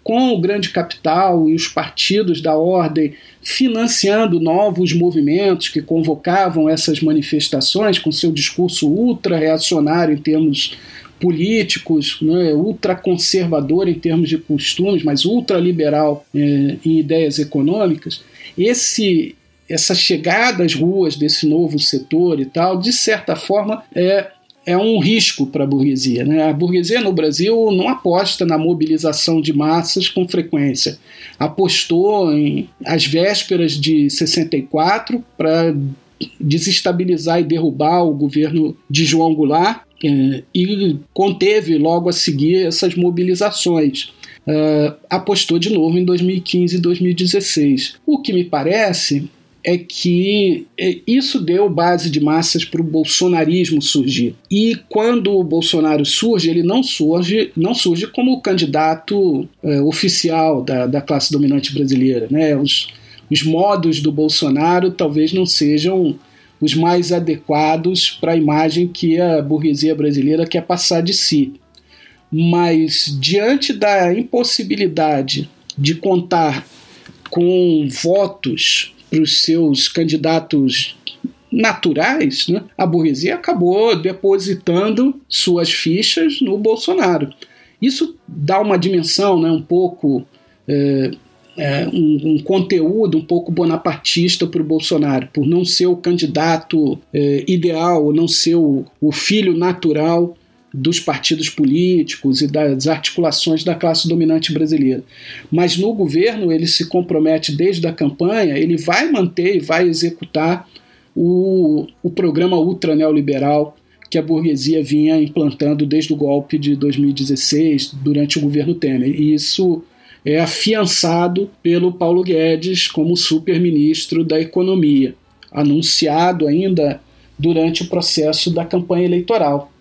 com o grande capital e os partidos da ordem financiando novos movimentos que convocavam essas manifestações com seu discurso ultra-reacionário em termos políticos, né, ultraconservador em termos de costumes, mas ultraliberal eh, em ideias econômicas, esse essa chegada às ruas desse novo setor e tal, de certa forma, é, é um risco para a burguesia. Né? A burguesia no Brasil não aposta na mobilização de massas com frequência. Apostou em as vésperas de 64 para desestabilizar e derrubar o governo de João Goulart é, e conteve logo a seguir essas mobilizações. Uh, apostou de novo em 2015 e 2016. O que me parece é que é, isso deu base de massas para o bolsonarismo surgir. E quando o Bolsonaro surge, ele não surge, não surge como candidato é, oficial da, da classe dominante brasileira. Né? Os, os modos do Bolsonaro talvez não sejam os mais adequados para a imagem que a burguesia brasileira quer passar de si. Mas diante da impossibilidade de contar com votos para os seus candidatos naturais, né, a burguesia acabou depositando suas fichas no Bolsonaro. Isso dá uma dimensão né, um pouco. É, é, um, um, conteúdo um pouco bonapartista para o Bolsonaro, por não ser o candidato é, ideal, não ser o, o filho natural dos partidos políticos e das articulações da classe dominante brasileira. Mas no governo ele se compromete desde a campanha, ele vai manter e vai executar o, o programa ultra neoliberal que a burguesia vinha implantando desde o golpe de 2016, durante o governo Temer. E isso é afiançado pelo Paulo Guedes como super-ministro da Economia, anunciado ainda durante o processo da campanha eleitoral.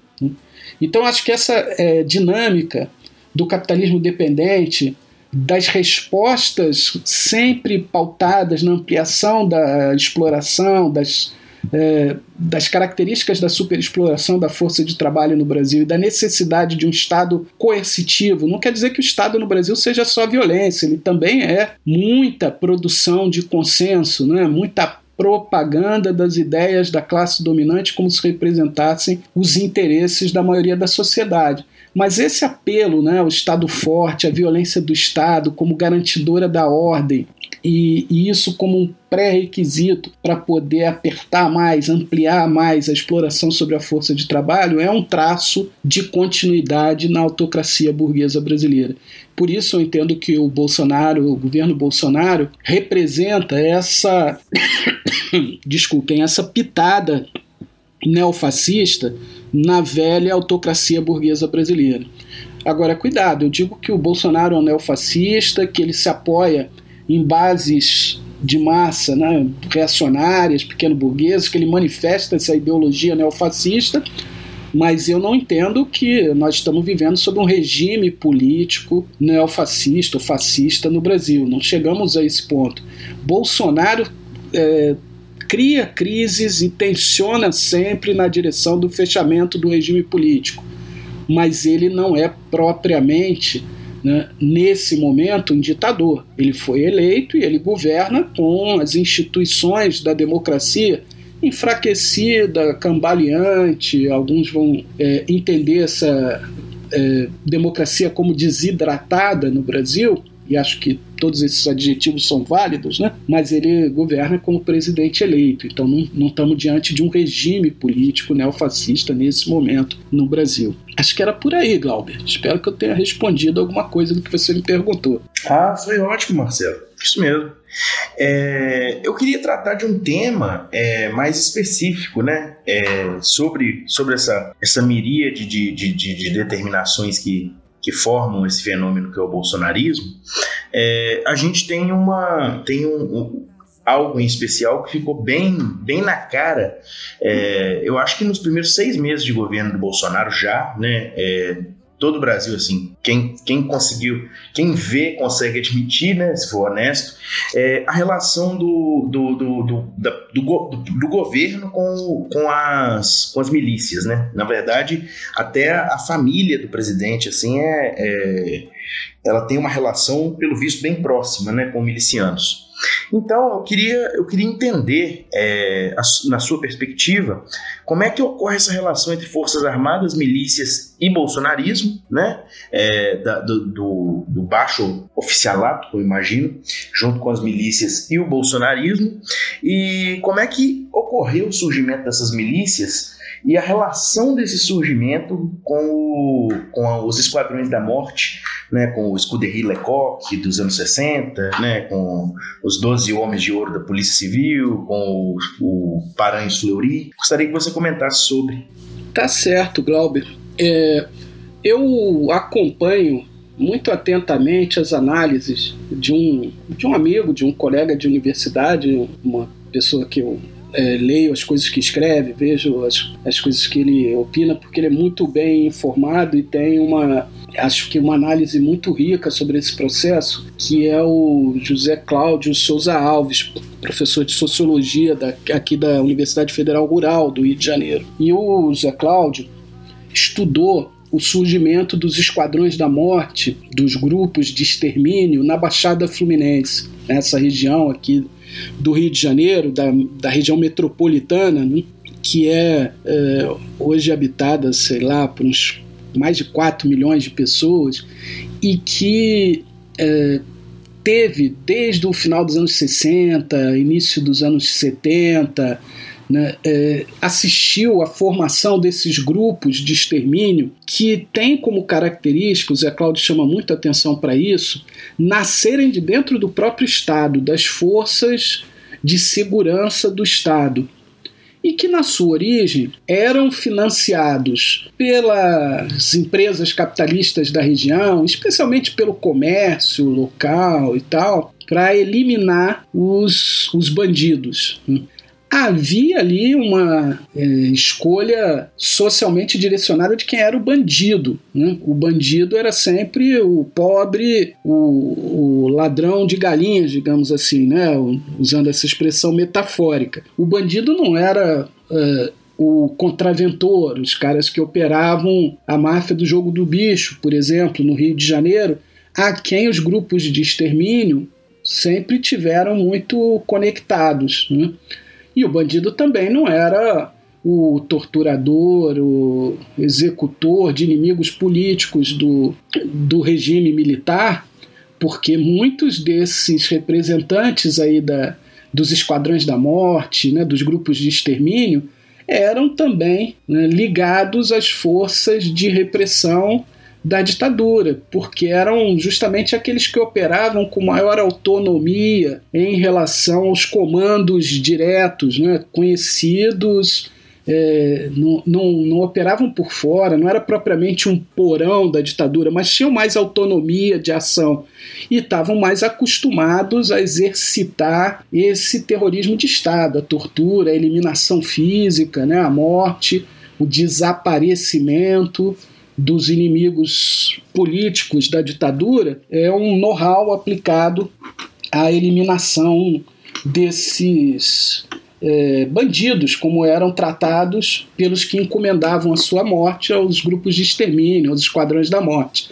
Então, acho que essa é, dinâmica do capitalismo dependente, das respostas sempre pautadas na ampliação da exploração, das, é, das características da superexploração da força de trabalho no Brasil e da necessidade de um Estado coercitivo. Não quer dizer que o Estado no Brasil seja só violência, ele também é muita produção de consenso, né? muita propaganda das ideias da classe dominante como se representassem os interesses da maioria da sociedade. Mas esse apelo né, ao Estado forte, à violência do Estado como garantidora da ordem, e, e isso como um pré-requisito para poder apertar mais, ampliar mais a exploração sobre a força de trabalho, é um traço de continuidade na autocracia burguesa brasileira. Por isso eu entendo que o Bolsonaro, o governo Bolsonaro, representa essa, desculpem, essa pitada neofascista na velha autocracia burguesa brasileira. Agora, cuidado, eu digo que o Bolsonaro é um neofascista, que ele se apoia em bases de massa né, reacionárias, pequeno burgueses, que ele manifesta essa ideologia neofascista, mas eu não entendo que nós estamos vivendo sob um regime político neofascista ou fascista no Brasil. Não chegamos a esse ponto. Bolsonaro é, cria crises e tensiona sempre na direção do fechamento do regime político, mas ele não é propriamente né, nesse momento, um ditador. Ele foi eleito e ele governa com as instituições da democracia enfraquecida, cambaleante. Alguns vão é, entender essa é, democracia como desidratada no Brasil, e acho que todos esses adjetivos são válidos, né? mas ele governa como presidente eleito. Então não estamos diante de um regime político neofascista nesse momento no Brasil. Acho que era por aí, Glauber. Espero que eu tenha respondido alguma coisa do que você me perguntou. Ah, foi ótimo, Marcelo. Isso mesmo. É, eu queria tratar de um tema é, mais específico, né? É, sobre, sobre essa, essa miríade de, de, de, de determinações que, que formam esse fenômeno que é o bolsonarismo, é, a gente tem uma tem um, um, algo em especial que ficou bem bem na cara. É, eu acho que nos primeiros seis meses de governo do Bolsonaro já, né, é, todo o Brasil, assim, quem, quem conseguiu, quem vê consegue admitir, né, se for honesto, é, a relação do, do, do, do, da, do, do, governo com, com, as, com as milícias, né? Na verdade, até a família do presidente, assim, é, é ela tem uma relação, pelo visto, bem próxima, né, com milicianos. Então, eu queria, eu queria entender, é, a, na sua perspectiva, como é que ocorre essa relação entre Forças Armadas, milícias e bolsonarismo, né? É, da, do, do, do, baixo oficialato, eu imagino, junto com as milícias e o bolsonarismo, e como é que ocorreu o surgimento dessas milícias e a relação desse surgimento com, o, com os Esquadrões da Morte, né, com o Scuderie Lecoq dos anos 60, né, com os Doze Homens de Ouro da Polícia Civil, com o, o Paranhos Fleury. Gostaria que você comentasse sobre. Tá certo, Glauber. É, eu acompanho muito atentamente as análises de um, de um amigo, de um colega de universidade, uma pessoa que eu é, leio as coisas que escreve, vejo as, as coisas que ele opina, porque ele é muito bem informado e tem uma, acho que uma análise muito rica sobre esse processo, que é o José Cláudio Souza Alves, professor de sociologia da, aqui da Universidade Federal Rural do Rio de Janeiro. E o José Cláudio estudou o surgimento dos esquadrões da morte, dos grupos de extermínio na Baixada Fluminense, nessa região aqui do Rio de Janeiro, da, da região metropolitana, né, que é, é, hoje habitada, sei lá, por uns mais de 4 milhões de pessoas, e que é, teve desde o final dos anos 60, início dos anos 70, né, é, assistiu à formação desses grupos de extermínio que tem como característica, o Zé Cláudio chama muita atenção para isso, nascerem de dentro do próprio Estado, das forças de segurança do Estado e que na sua origem eram financiados pelas empresas capitalistas da região, especialmente pelo comércio local e tal, para eliminar os, os bandidos havia ali uma é, escolha socialmente direcionada de quem era o bandido. Né? O bandido era sempre o pobre, o, o, ladrão de galinhas, digamos assim, né? usando essa expressão metafórica. O bandido não era. Uh, o contraventor, os caras que operavam a máfia do jogo do bicho, por exemplo, no Rio de Janeiro, a quem os grupos de extermínio sempre tiveram muito conectados. Né? E o bandido também não era o torturador, o executor de inimigos políticos do, do regime militar, porque muitos desses representantes aí da, dos esquadrões da morte, né, dos grupos de extermínio, eram também né, ligados às forças de repressão da ditadura, porque eram justamente aqueles que operavam com maior autonomia em relação aos comandos diretos, né, conhecidos é, não, não, não, operavam por fora, não era propriamente um porão da ditadura, mas tinham mais autonomia de ação e estavam mais acostumados a exercitar esse terrorismo de Estado, a tortura, a eliminação física, né, a morte, o desaparecimento dos inimigos políticos da ditadura, é um know-how aplicado à eliminação desses é, bandidos, como eram tratados pelos que encomendavam a sua morte aos grupos de extermínio, aos esquadrões da morte.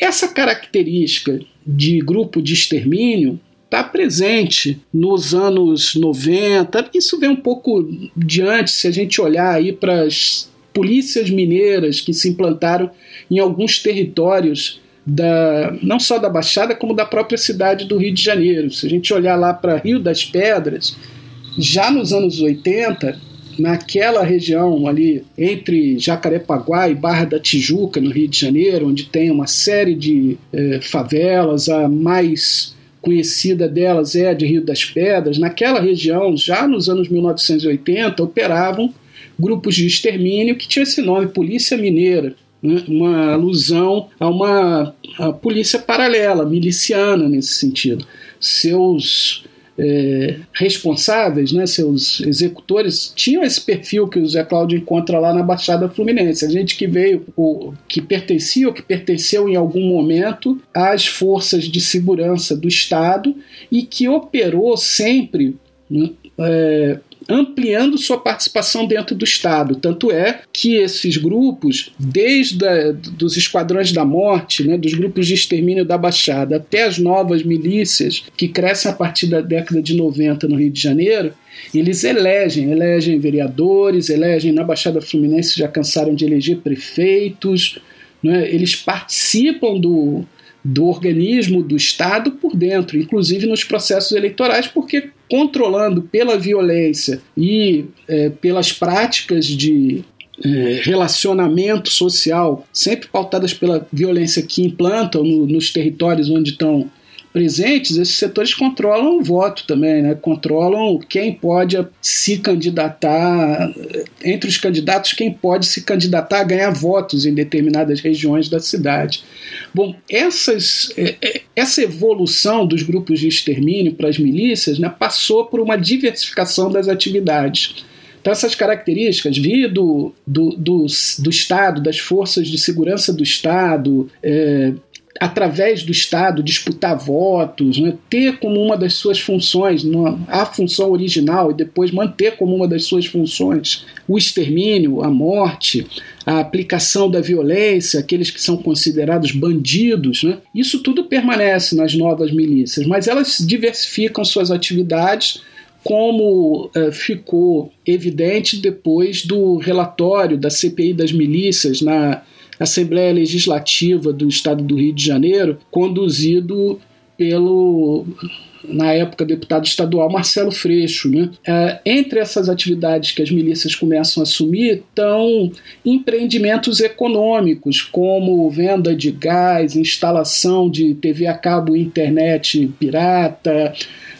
Essa característica de grupo de extermínio está presente nos anos 90. Isso vem um pouco diante, se a gente olhar aí para as polícias mineiras que se implantaram em alguns territórios da, não só da Baixada, como da própria cidade do Rio de Janeiro. Se a gente olhar lá para Rio das Pedras, já nos anos 80, naquela região ali entre Jacarepaguá e Barra da Tijuca, no Rio de Janeiro, onde tem uma série de eh, favelas, a mais conhecida delas é a de Rio das Pedras, naquela região, já nos anos 1980, operavam grupos de extermínio que tinham esse nome, Polícia Mineira, né? uma alusão a uma a polícia paralela, miliciana nesse sentido. Seus é, responsáveis, né, seus executores, tinham esse perfil que o Zé Cláudio encontra lá na Baixada Fluminense. A gente que veio, o, que pertencia ou que pertenceu em algum momento às forças de segurança do Estado e que operou sempre né, é, ampliando sua participação dentro do Estado. Tanto é que esses grupos, desde a, dos esquadrões da morte, né, dos grupos de extermínio da Baixada, até as novas milícias que crescem a partir da década de 90 no Rio de Janeiro, eles elegem, elegem vereadores, elegem na Baixada Fluminense, já cansaram de eleger prefeitos, né, eles participam do, do organismo do Estado por dentro, inclusive nos processos eleitorais, porque controlando pela violência e é, pelas práticas de é, relacionamento social, sempre pautadas pela violência que implantam no, nos territórios onde estão presentes, esses setores controlam o voto também, né? controlam quem pode se candidatar, entre os candidatos, quem pode se candidatar a ganhar votos em determinadas regiões da cidade. Bom, essas, é, é, essa evolução dos grupos de extermínio para as milícias né, passou por uma diversificação das atividades. Então, essas características, via do, do, do, do Estado, das forças de segurança do Estado, é, através do Estado, disputar votos, né, ter como uma das suas funções, a função original, e depois manter como uma das suas funções o extermínio, a morte, a aplicação da violência, aqueles que são considerados bandidos, né, isso tudo permanece nas novas milícias, mas elas diversificam suas atividades como uh, ficou evidente depois do relatório da CPI das milícias na Assembleia Legislativa do Estado do Rio de Janeiro, conduzido pelo na época deputado estadual Marcelo Freixo. Né? É, entre essas atividades que as milícias começam a assumir estão empreendimentos econômicos, como venda de gás, instalação de TV a cabo e internet pirata,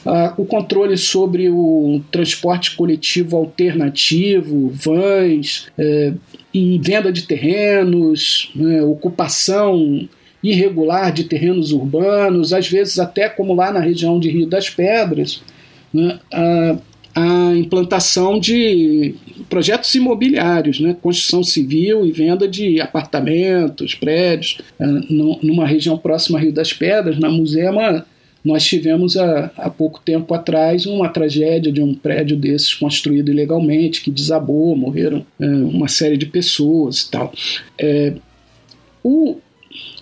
Uh, o controle sobre o transporte coletivo alternativo, vans, uh, e venda de terrenos, né, ocupação irregular de terrenos urbanos, às vezes até como lá na região de Rio das Pedras, né, a, a, implantação de projetos imobiliários, né, construção civil e venda de apartamentos, prédios, uh, numa região próxima a Rio das Pedras, na Musema, nós tivemos há, há pouco tempo atrás uma tragédia de um prédio desses construído ilegalmente, que desabou, morreram é, uma série de pessoas e tal. É, o,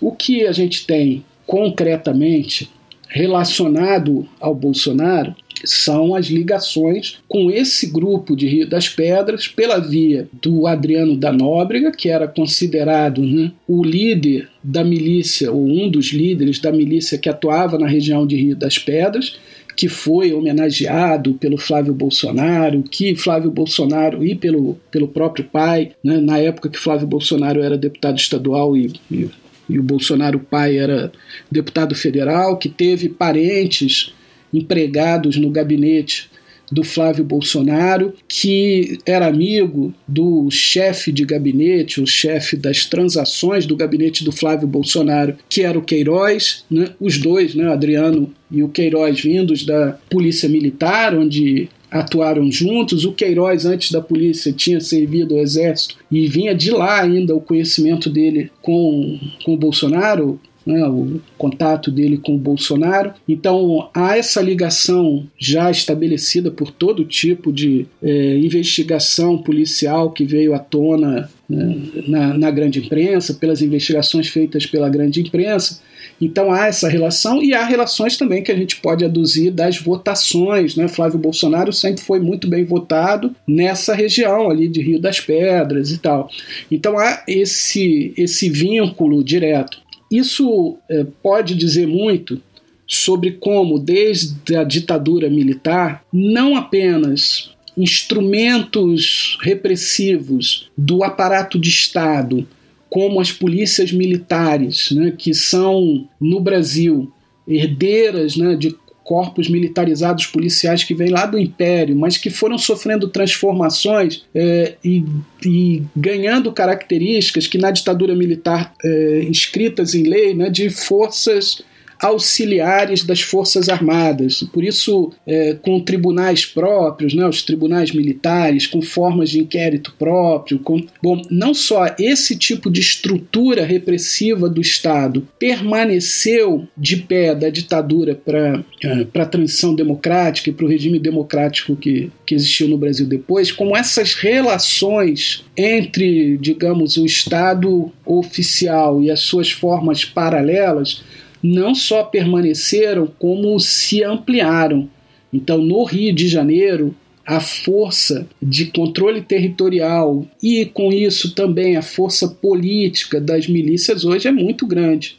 o que a gente tem concretamente relacionado ao Bolsonaro são as ligações com esse grupo de Rio das Pedras pela via do Adriano da Nóbrega, que era considerado né, o líder da milícia, ou um dos líderes da milícia que atuava na região de Rio das Pedras, que foi homenageado pelo Flávio Bolsonaro, que Flávio Bolsonaro e pelo, pelo próprio pai, né, na época que Flávio Bolsonaro era deputado estadual e, e, e o Bolsonaro pai era deputado federal, que teve parentes empregados no gabinete do Flávio Bolsonaro, que era amigo do chefe de gabinete, o chefe das transações do gabinete do Flávio Bolsonaro, que era o Queiroz, né? os dois, né? Adriano e o Queiroz, vindos da Polícia Militar, onde atuaram juntos. O Queiroz, antes da polícia, tinha servido ao Exército e vinha de lá ainda o conhecimento dele com, com o Bolsonaro, né, o contato dele com o Bolsonaro. Então há essa ligação já estabelecida por todo tipo de é, investigação policial que veio à tona né, na, na grande imprensa, pelas investigações feitas pela grande imprensa. Então há essa relação e há relações também que a gente pode aduzir das votações. Né? Flávio Bolsonaro sempre foi muito bem votado nessa região ali de Rio das Pedras e tal. Então há esse, esse vínculo direto. Isso é, pode dizer muito sobre como, desde a ditadura militar, não apenas instrumentos repressivos do aparato de Estado, como as polícias militares, né, que são, no Brasil, herdeiras né, de corpos militarizados policiais que vêm lá do Império, mas que foram sofrendo transformações é, e, e, ganhando características que na ditadura militar é, inscritas em lei né, de forças auxiliares das Forças Armadas. Por isso, é, com tribunais próprios, né, os tribunais militares, com formas de inquérito próprio. Com... Bom, não só esse tipo de estrutura repressiva do Estado permaneceu de pé da ditadura para é, a transição democrática e para o regime democrático que, que existiu no Brasil depois, como essas relações entre, digamos, o Estado oficial e as suas formas paralelas não só permaneceram, como se ampliaram. Então, no Rio de Janeiro, a força de controle territorial e, com isso, também a força política das milícias hoje é muito grande.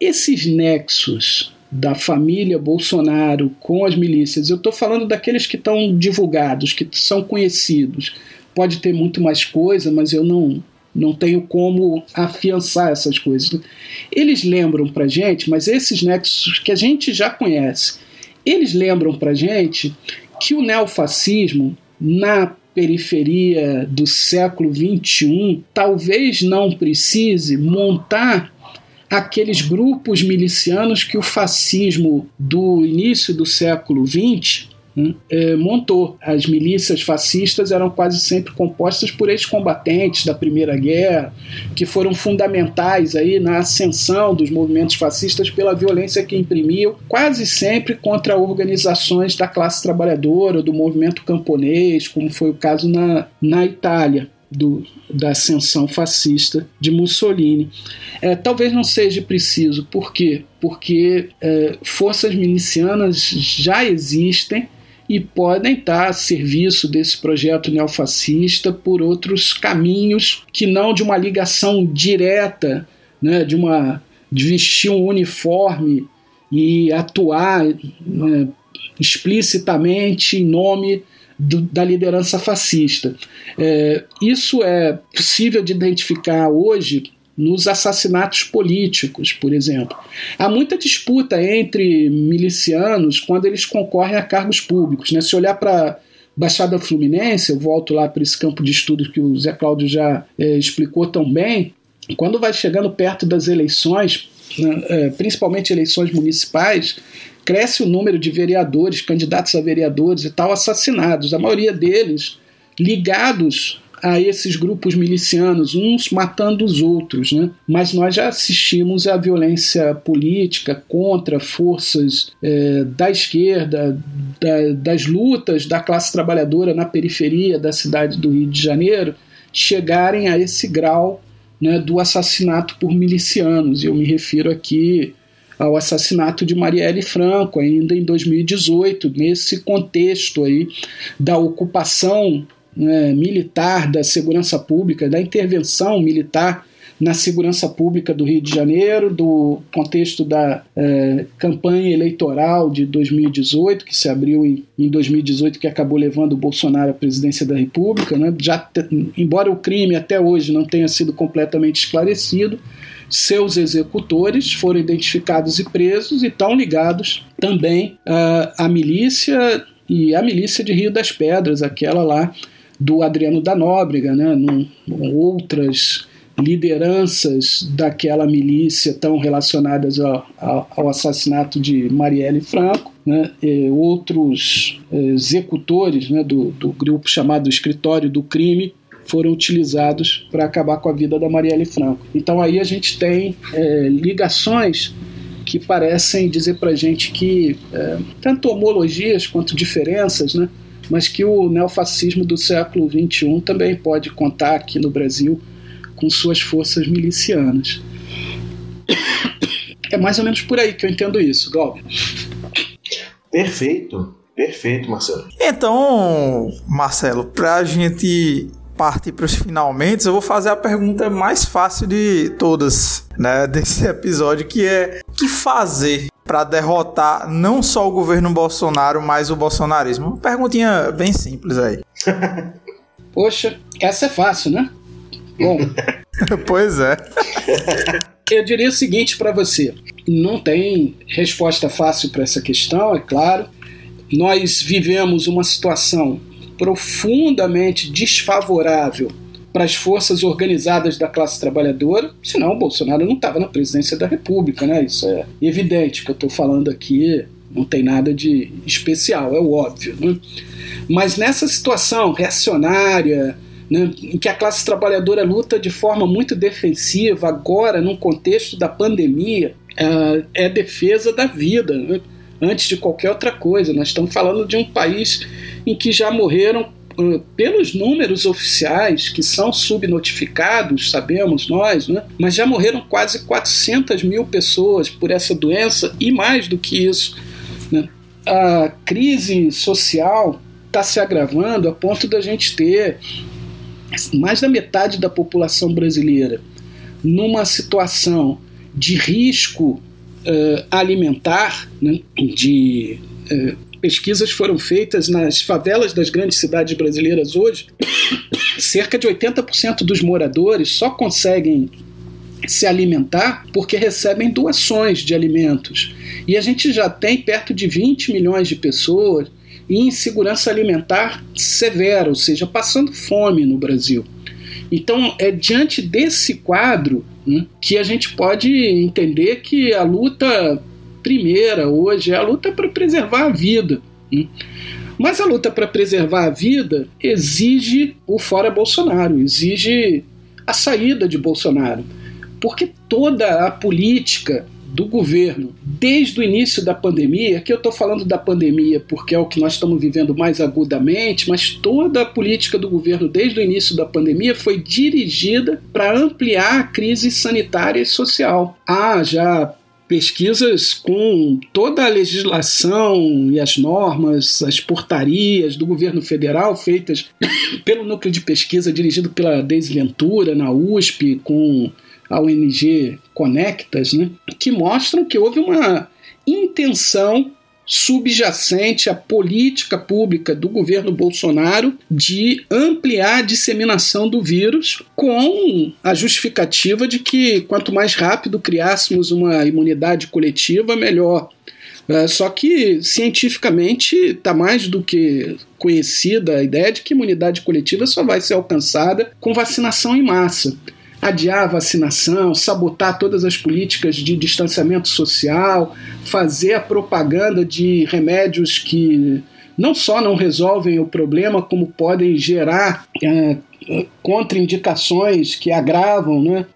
Esses nexos da família Bolsonaro com as milícias, eu estou falando daqueles que estão divulgados, que são conhecidos. Pode ter muito mais coisa, mas eu não, não tenho como afiançar essas coisas. Eles lembram para gente, mas esses nexos que a gente já conhece, eles lembram para gente que o neofascismo na periferia do século XXI talvez não precise montar aqueles grupos milicianos que o fascismo do início do século XX montou. As milícias fascistas eram quase sempre compostas por ex-combatentes da Primeira Guerra, que foram fundamentais aí na ascensão dos movimentos fascistas pela violência que imprimiam, quase sempre contra organizações da classe trabalhadora, do movimento camponês, como foi o caso na, na Itália. Do, da ascensão fascista de Mussolini. É, talvez não seja preciso, por quê? Porque é, forças milicianas já existem e podem estar a serviço desse projeto neofascista por outros caminhos que não de uma ligação direta, né, de uma de vestir um uniforme e atuar né, explicitamente em nome do, da liderança fascista. É, isso é possível de identificar hoje nos assassinatos políticos, por exemplo. Há muita disputa entre milicianos quando eles concorrem a cargos públicos. Né? Se olhar para Baixada Fluminense, eu volto lá para esse campo de estudo que o Zé Cláudio já é, explicou tão bem, quando vai chegando perto das eleições, né, é, principalmente eleições municipais, cresce o número de vereadores, candidatos a vereadores e tal, assassinados, a maioria deles ligados a esses grupos milicianos, uns matando os outros, né? Mas nós já assistimos à violência política contra forças é, da esquerda, da, das lutas da classe trabalhadora na periferia da cidade do Rio de Janeiro chegarem a esse grau né, do assassinato por milicianos. Eu me refiro aqui ao assassinato de Marielle Franco, ainda em 2018, nesse contexto aí da ocupação né, militar da segurança pública, da intervenção militar na segurança pública do Rio de Janeiro, do contexto da é, campanha eleitoral de 2018, que se abriu em, em 2018, que acabou levando o Bolsonaro à presidência da República. Né? Já embora o crime até hoje não tenha sido completamente esclarecido, seus executores foram identificados e presos e estão ligados também uh, à milícia e a milícia de Rio das Pedras, aquela lá do Adriano da Nóbrega, né, num, outras lideranças daquela milícia tão relacionadas ao, ao assassinato de Marielle Franco, né, outros eh, executores né, do, do grupo chamado Escritório do Crime foram utilizados para acabar com a vida da Marielle Franco. Então aí a gente tem é, ligações que parecem dizer para gente que é, tanto homologias quanto diferenças, né, mas que o neofascismo do século XXI também pode contar aqui no Brasil com suas forças milicianas. É mais ou menos por aí que eu entendo isso, Galvin. Perfeito, perfeito, Marcelo. Então, Marcelo, para a gente partir para os finalmente, eu vou fazer a pergunta mais fácil de todas, né, desse episódio, que é o que fazer para derrotar não só o governo Bolsonaro, mas o bolsonarismo? Uma perguntinha bem simples aí. Poxa, essa é fácil, né? Bom. pois é. Eu diria o seguinte para você: não tem resposta fácil para essa questão, é claro. Nós vivemos uma situação profundamente desfavorável para as forças organizadas da classe trabalhadora, senão o Bolsonaro não estava na presidência da República, né? Isso é evidente que eu estou falando aqui, não tem nada de especial, é óbvio. Né? Mas nessa situação reacionária, né, em que a classe trabalhadora luta de forma muito defensiva, agora, num contexto da pandemia, uh, é defesa da vida, né, antes de qualquer outra coisa. Nós estamos falando de um país em que já morreram, pelos números oficiais, que são subnotificados, sabemos nós, né, mas já morreram quase 400 mil pessoas por essa doença e mais do que isso. Né, a crise social está se agravando a ponto da gente ter mais da metade da população brasileira numa situação de risco uh, alimentar, né, de uh, pesquisas foram feitas nas favelas das grandes cidades brasileiras hoje, cerca de 80% dos moradores só conseguem se alimentar porque recebem doações de alimentos. E a gente já tem perto de 20 milhões de pessoas e insegurança alimentar severa, ou seja, passando fome no Brasil. Então, é diante desse quadro né, que a gente pode entender que a luta primeira hoje é a luta para preservar a vida. Né? Mas a luta para preservar a vida exige o fora Bolsonaro, exige a saída de Bolsonaro. Porque toda a política do governo desde o início da pandemia, que eu estou falando da pandemia porque é o que nós estamos vivendo mais agudamente, mas toda a política do governo desde o início da pandemia foi dirigida para ampliar a crise sanitária e social. Há já pesquisas com toda a legislação e as normas, as portarias do governo federal feitas pelo núcleo de pesquisa dirigido pela Deise Ventura na USP, com a ONG Conectas, né, que mostram que houve uma intenção subjacente à política pública do governo Bolsonaro de ampliar a disseminação do vírus com a justificativa de que quanto mais rápido criássemos uma imunidade coletiva, melhor. Uh, só que cientificamente está mais do que conhecida a ideia de que imunidade coletiva só vai ser alcançada com vacinação em massa adiar a vacinação, sabotar todas as políticas de distanciamento social, fazer a propaganda de remédios que não só não resolvem o problema, como podem gerar é, contraindicações que agravam né,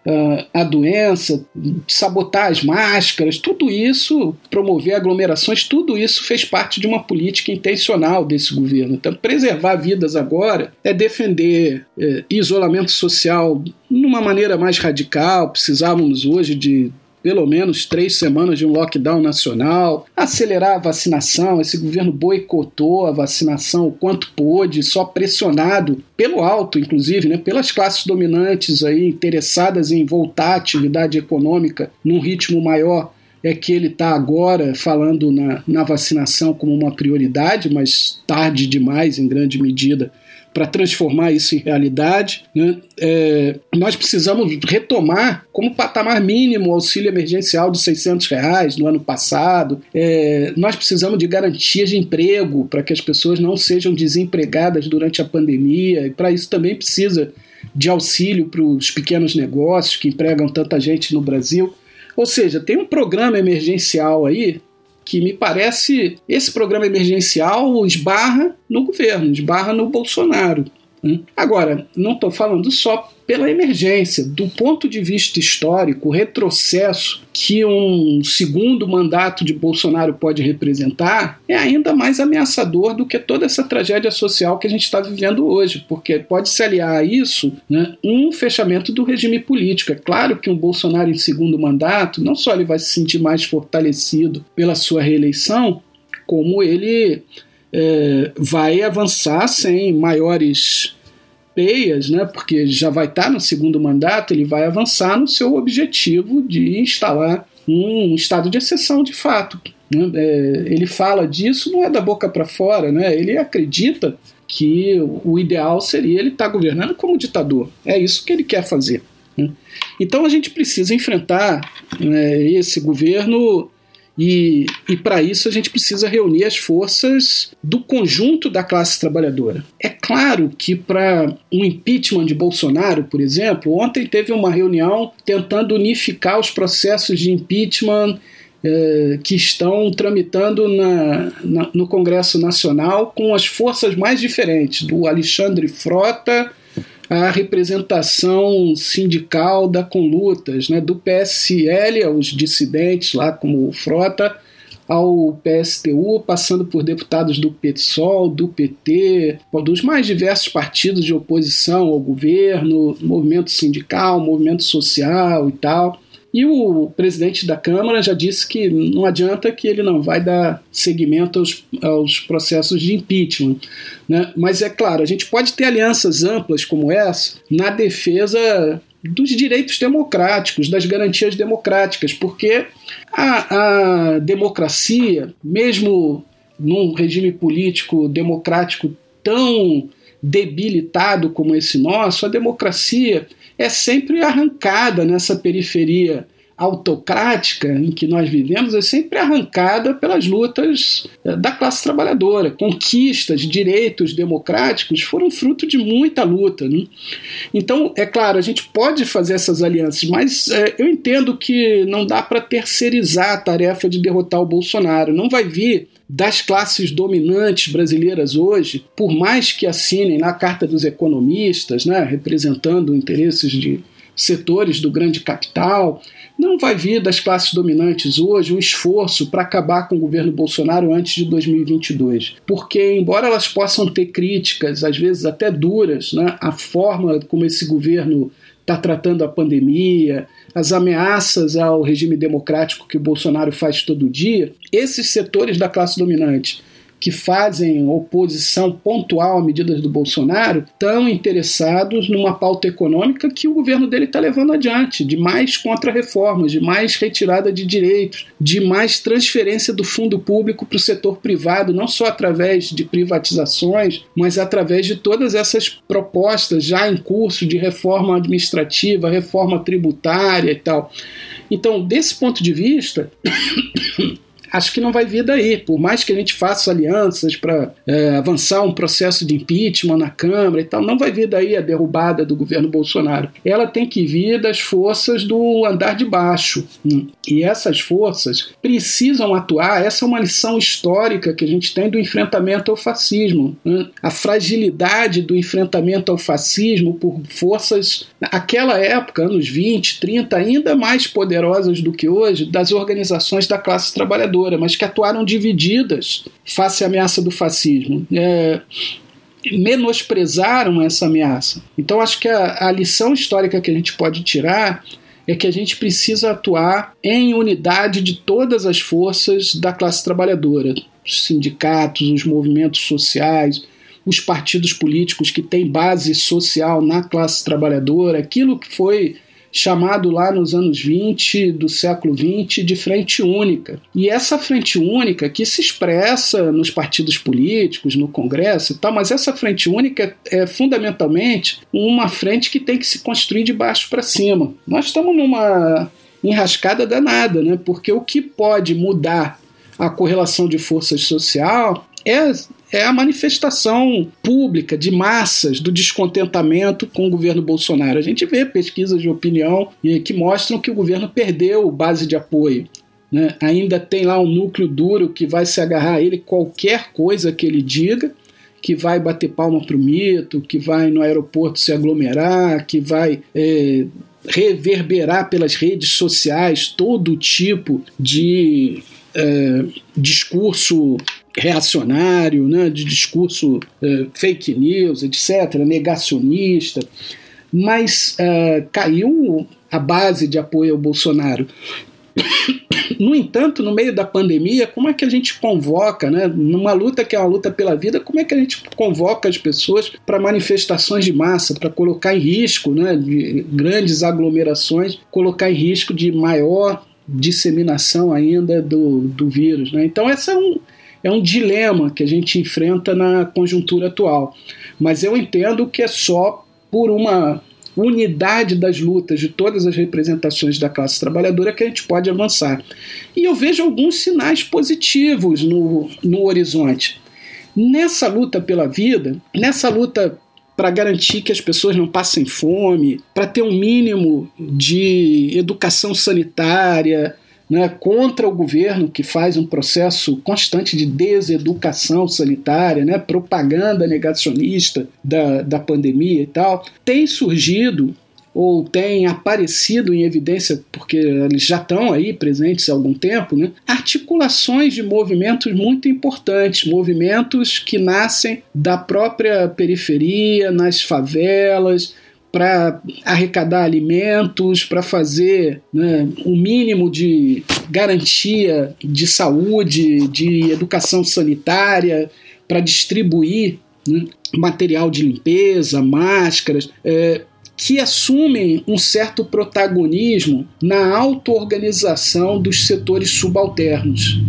a doença, sabotar as máscaras, tudo isso, promover aglomerações, tudo isso fez parte de uma política intencional desse governo. Então, preservar vidas agora é defender é, isolamento social numa maneira mais radical. Precisávamos hoje de pelo menos três semanas de um lockdown nacional, acelerar a vacinação. Esse governo boicotou a vacinação o quanto pôde, só pressionado pelo alto, inclusive, né, pelas classes dominantes aí interessadas em voltar à atividade econômica num ritmo maior é que ele está agora falando na, na vacinação como uma prioridade, mas tarde demais, em grande medida, para transformar isso em realidade. Né? É, nós precisamos retomar como patamar mínimo o auxílio emergencial de 600 reais no ano passado. É, nós precisamos de garantias de emprego para que as pessoas não sejam desempregadas durante a pandemia e para isso também precisa de auxílio para os pequenos negócios que empregam tanta gente no Brasil. Ou seja, tem um programa emergencial aí que me parece esse programa emergencial esbarra no governo, esbarra no Bolsonaro. Né? Agora, não estou falando só pela emergência. Do ponto de vista histórico, o retrocesso que um segundo mandato de Bolsonaro pode representar é ainda mais ameaçador do que toda essa tragédia social que a gente está vivendo hoje, porque pode se aliar a isso né, um fechamento do regime político. É claro que um Bolsonaro em segundo mandato, não só ele vai se sentir mais fortalecido pela sua reeleição, como ele é, vai avançar sem maiores peias, né, porque já vai estar no segundo mandato, ele vai avançar no seu objetivo de instalar um estado de exceção de fato. Né? É, ele fala disso, não é da boca para fora, né? ele acredita que o ideal seria ele estar tá governando como ditador. É isso que ele quer fazer. Né? Então a gente precisa enfrentar né, esse governo e, e para isso a gente precisa reunir as forças do conjunto da classe trabalhadora. É claro que para um impeachment de Bolsonaro, por exemplo, ontem teve uma reunião tentando unificar os processos de impeachment eh, que estão tramitando na, na, no Congresso Nacional com as forças mais diferentes, do Alexandre Frota a representação sindical da Conlutas, né, do PSL aos dissidentes, lá como Frota, ao PSTU, passando por deputados do PSOL, do PT, dos mais diversos partidos de oposição ao governo, movimento sindical, movimento social e tal. E o presidente da Câmara já disse que não adianta que ele não vai dar seguimento aos, aos processos de impeachment. Né? Mas é claro, a gente pode ter alianças amplas como essa na defesa dos direitos democráticos, das garantias democráticas, porque a, a democracia, mesmo num regime político democrático tão debilitado como esse nosso, a democracia é sempre arrancada nessa periferia autocrática em que nós vivemos é sempre arrancada pelas lutas eh, da classe trabalhadora. Conquistas, direitos democráticos foram fruto de muita luta. Né? Então, é claro, a gente pode fazer essas alianças, mas é, eu entendo que não dá para terceirizar a tarefa de derrotar o Bolsonaro. Não vai vir das classes dominantes brasileiras hoje, por mais que assinem na Carta dos Economistas, né, representando interesses de setores do grande capital, não vai vir das classes dominantes hoje um esforço para acabar com o governo Bolsonaro antes de 2022. Porque, embora elas possam ter críticas, às vezes até duras, né, a forma como esse governo está tratando a pandemia, as ameaças ao regime democrático que o Bolsonaro faz todo dia, esses setores da classe dominante que fazem oposição pontual a medidas do Bolsonaro estão interessados numa pauta econômica que o governo dele está levando adiante, de mais contra-reformas, de mais retirada de direitos, de mais transferência do fundo público para o setor privado, não só através de privatizações, mas através de todas essas propostas já em curso de reforma administrativa, reforma tributária e tal. Então, desse ponto de vista, acho que não vai vir daí. Por mais que a gente faça alianças para é, avançar um processo de impeachment na Câmara e tal, não vai vir daí a derrubada do governo Bolsonaro. Ela tem que vir das forças do andar de baixo. Hum. E essas forças precisam atuar. Essa é uma lição histórica que a gente tem do enfrentamento ao fascismo. Hum. A fragilidade do enfrentamento ao fascismo por forças, naquela época, anos 20, 30, ainda mais poderosas do que hoje, das organizações da classe trabalhadora mas que atuaram divididas face à ameaça do fascismo. É, menosprezaram essa ameaça. Então, acho que a, a lição histórica que a gente pode tirar é que a gente precisa atuar em unidade de todas as forças da classe trabalhadora, os sindicatos, os movimentos sociais, os partidos políticos que têm base social na classe trabalhadora, aquilo que foi chamado lá nos anos 20 do século 20 de frente única. E essa frente única que se expressa nos partidos políticos, no Congresso e tal, mas essa frente única é fundamentalmente uma frente que tem que se construir de baixo para cima. Nós estamos numa enrascada danada, né? Porque o que pode mudar a correlação de forças social é é a manifestação pública de massas do descontentamento com o governo Bolsonaro. A gente vê pesquisas de opinião que mostram que o governo perdeu base de apoio. Né? Ainda tem lá um núcleo duro que vai se agarrar a ele qualquer coisa que ele diga, que vai bater palma para o mito, que vai no aeroporto se aglomerar, que vai é, reverberar pelas redes sociais todo tipo de é, discurso reacionário, né, de discurso uh, fake news, etc., negacionista, mas uh, caiu a base de apoio ao Bolsonaro. No entanto, no meio da pandemia, como é que a gente convoca, né, numa luta que é uma luta pela vida, como é que a gente convoca as pessoas para manifestações de massa, para colocar em risco, né, de grandes aglomerações, colocar em risco de maior disseminação ainda do, do vírus? Né? Então, essa é um, é um dilema que a gente enfrenta na conjuntura atual. Mas eu entendo que é só por uma unidade das lutas de todas as representações da classe trabalhadora que a gente pode avançar. E eu vejo alguns sinais positivos no, no horizonte. Nessa luta pela vida, nessa luta para garantir que as pessoas não passem fome, para ter um mínimo de educação sanitária, né, contra o governo que faz um processo constante de deseducação sanitária, né, propaganda negacionista da, da pandemia e tal, tem surgido ou tem aparecido em evidência, porque eles já estão aí presentes há algum tempo, né, articulações de movimentos muito importantes, movimentos que nascem da própria periferia, nas favelas, para arrecadar alimentos, para fazer né, um mínimo de garantia de saúde, de educação sanitária, para distribuir né, material de limpeza, máscaras, é, que assumem um certo protagonismo na auto-organização dos setores subalternos.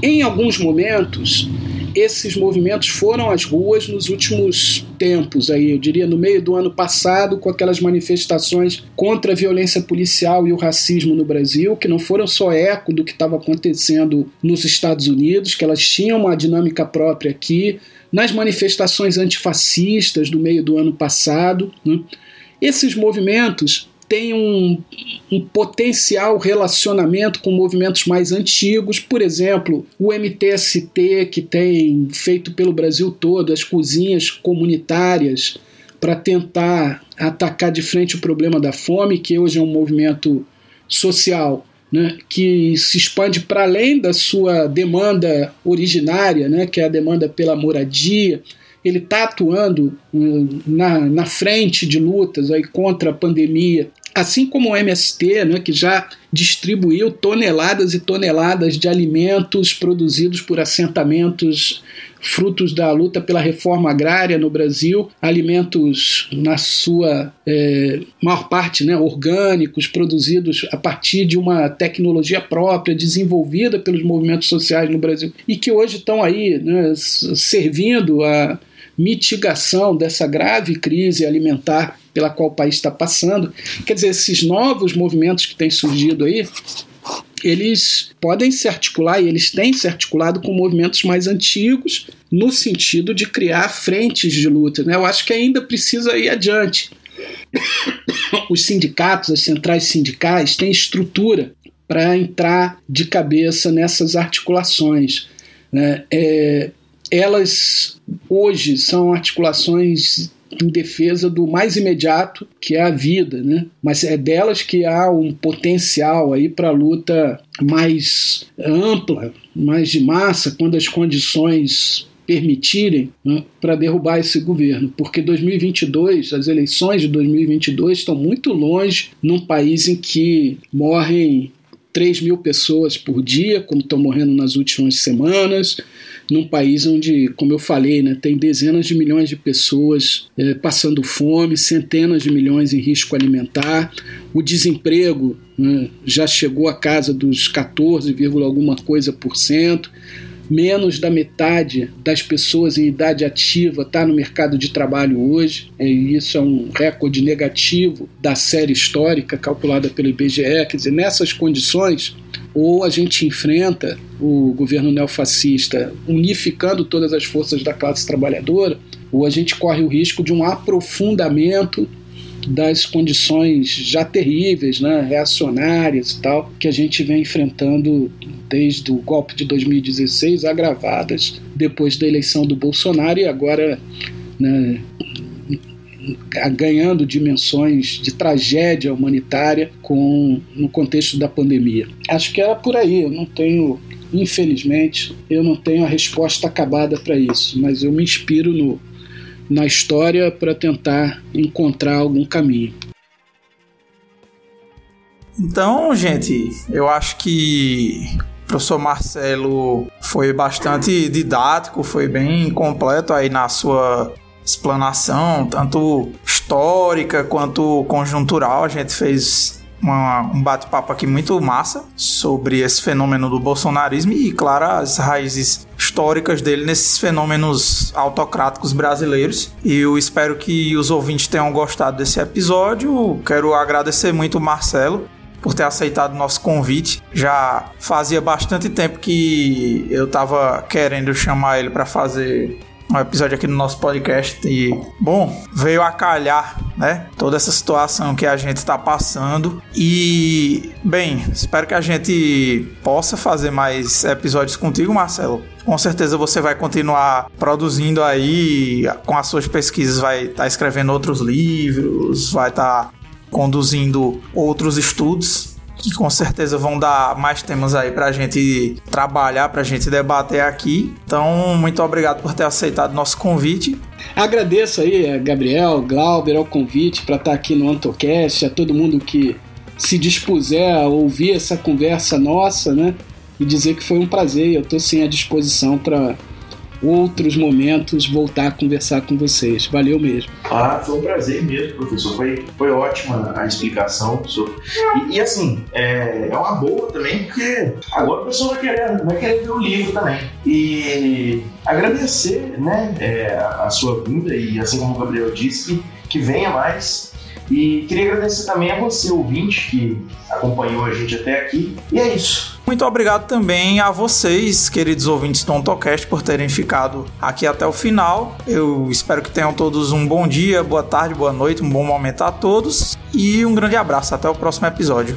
Em alguns momentos, esses movimentos foram às ruas nos últimos tempos, aí, eu diria no meio do ano passado, com aquelas manifestações contra a violência policial e o racismo no Brasil, que não foram só eco do que estava acontecendo nos Estados Unidos, que elas tinham uma dinâmica própria aqui, nas manifestações antifascistas do meio do ano passado. Né? Esses movimentos tem um, um, potencial relacionamento com movimentos mais antigos, por exemplo, o MTST, que tem feito pelo Brasil todo as cozinhas comunitárias para tentar atacar de frente o problema da fome, que hoje é um movimento social. Né, que se expande para além da sua demanda originária, né, que é a demanda pela moradia, ele está atuando hum, na, na frente de lutas aí contra a pandemia, assim como o MST, né, que já distribuiu toneladas e toneladas de alimentos produzidos por assentamentos frutos da luta pela reforma agrária no Brasil, alimentos na sua é, maior parte né, orgânicos, produzidos a partir de uma tecnologia própria, desenvolvida pelos movimentos sociais no Brasil, e que hoje estão aí né, servindo a mitigação dessa grave crise alimentar pela qual o país está passando. Quer dizer, esses novos movimentos que têm surgido aí, eles podem se articular e eles têm se articulado com movimentos mais antigos no sentido de criar frentes de luta. Né? Eu acho que ainda precisa ir adiante. Os sindicatos, as centrais sindicais, têm estrutura para entrar de cabeça nessas articulações. Né? É, elas hoje são articulações em defesa do mais imediato, que é a vida, né? Mas é delas que há um potencial aí para luta mais ampla, mais de massa, quando as condições permitirem né, para derrubar esse governo, porque 2022, as eleições de 2022 estão muito longe num país em que morrem 3 mil pessoas por dia, como estão morrendo nas últimas semanas, num país onde, como eu falei, né, tem dezenas de milhões de pessoas é, passando fome, centenas de milhões em risco alimentar, o desemprego né, já chegou à casa dos 14, alguma coisa por cento. Menos da metade das pessoas em idade ativa está no mercado de trabalho hoje, e isso é um recorde negativo da série histórica calculada pelo IBGE. Quer dizer, nessas condições, ou a gente enfrenta o governo neofascista unificando todas as forças da classe trabalhadora, ou a gente corre o risco de um aprofundamento das condições já terríveis, né, reacionárias e tal, que a gente vem enfrentando desde o golpe de 2016, agravadas depois da eleição do Bolsonaro e agora né, ganhando dimensões de tragédia humanitária com no contexto da pandemia. Acho que era por aí. Eu não tenho, infelizmente, eu não tenho a resposta acabada para isso, mas eu me inspiro no na história para tentar encontrar algum caminho. Então, gente, eu acho que o professor Marcelo foi bastante didático, foi bem completo aí na sua explanação, tanto histórica quanto conjuntural. A gente fez uma, um bate-papo aqui muito massa sobre esse fenômeno do bolsonarismo e, claro, as raízes históricas dele nesses fenômenos autocráticos brasileiros. E eu espero que os ouvintes tenham gostado desse episódio. Quero agradecer muito o Marcelo por ter aceitado o nosso convite. Já fazia bastante tempo que eu estava querendo chamar ele para fazer um episódio aqui no nosso podcast e, bom, veio a calhar, né? Toda essa situação que a gente está passando e, bem, espero que a gente possa fazer mais episódios contigo, Marcelo. Com certeza você vai continuar produzindo aí, com as suas pesquisas, vai estar tá escrevendo outros livros, vai estar tá conduzindo outros estudos que com certeza vão dar mais temas aí pra gente trabalhar, pra gente debater aqui. Então, muito obrigado por ter aceitado nosso convite. Agradeço aí a Gabriel, Glauber, ao convite para estar aqui no Antocast, a todo mundo que se dispuser a ouvir essa conversa nossa, né? E dizer que foi um prazer. Eu estou sim à disposição para outros momentos voltar a conversar com vocês. Valeu mesmo. Ah, foi um prazer mesmo, professor. Foi, foi ótima a explicação. Professor. E, e assim, é, é uma boa também, porque agora o pessoal vai querer, vai querer ver o livro também. E agradecer né, é, a sua vinda e assim como o Gabriel disse, que, que venha mais e queria agradecer também a você, ouvinte, que acompanhou a gente até aqui. E é isso. Muito obrigado também a vocês, queridos ouvintes do Ontocast, por terem ficado aqui até o final. Eu espero que tenham todos um bom dia, boa tarde, boa noite, um bom momento a todos e um grande abraço. Até o próximo episódio.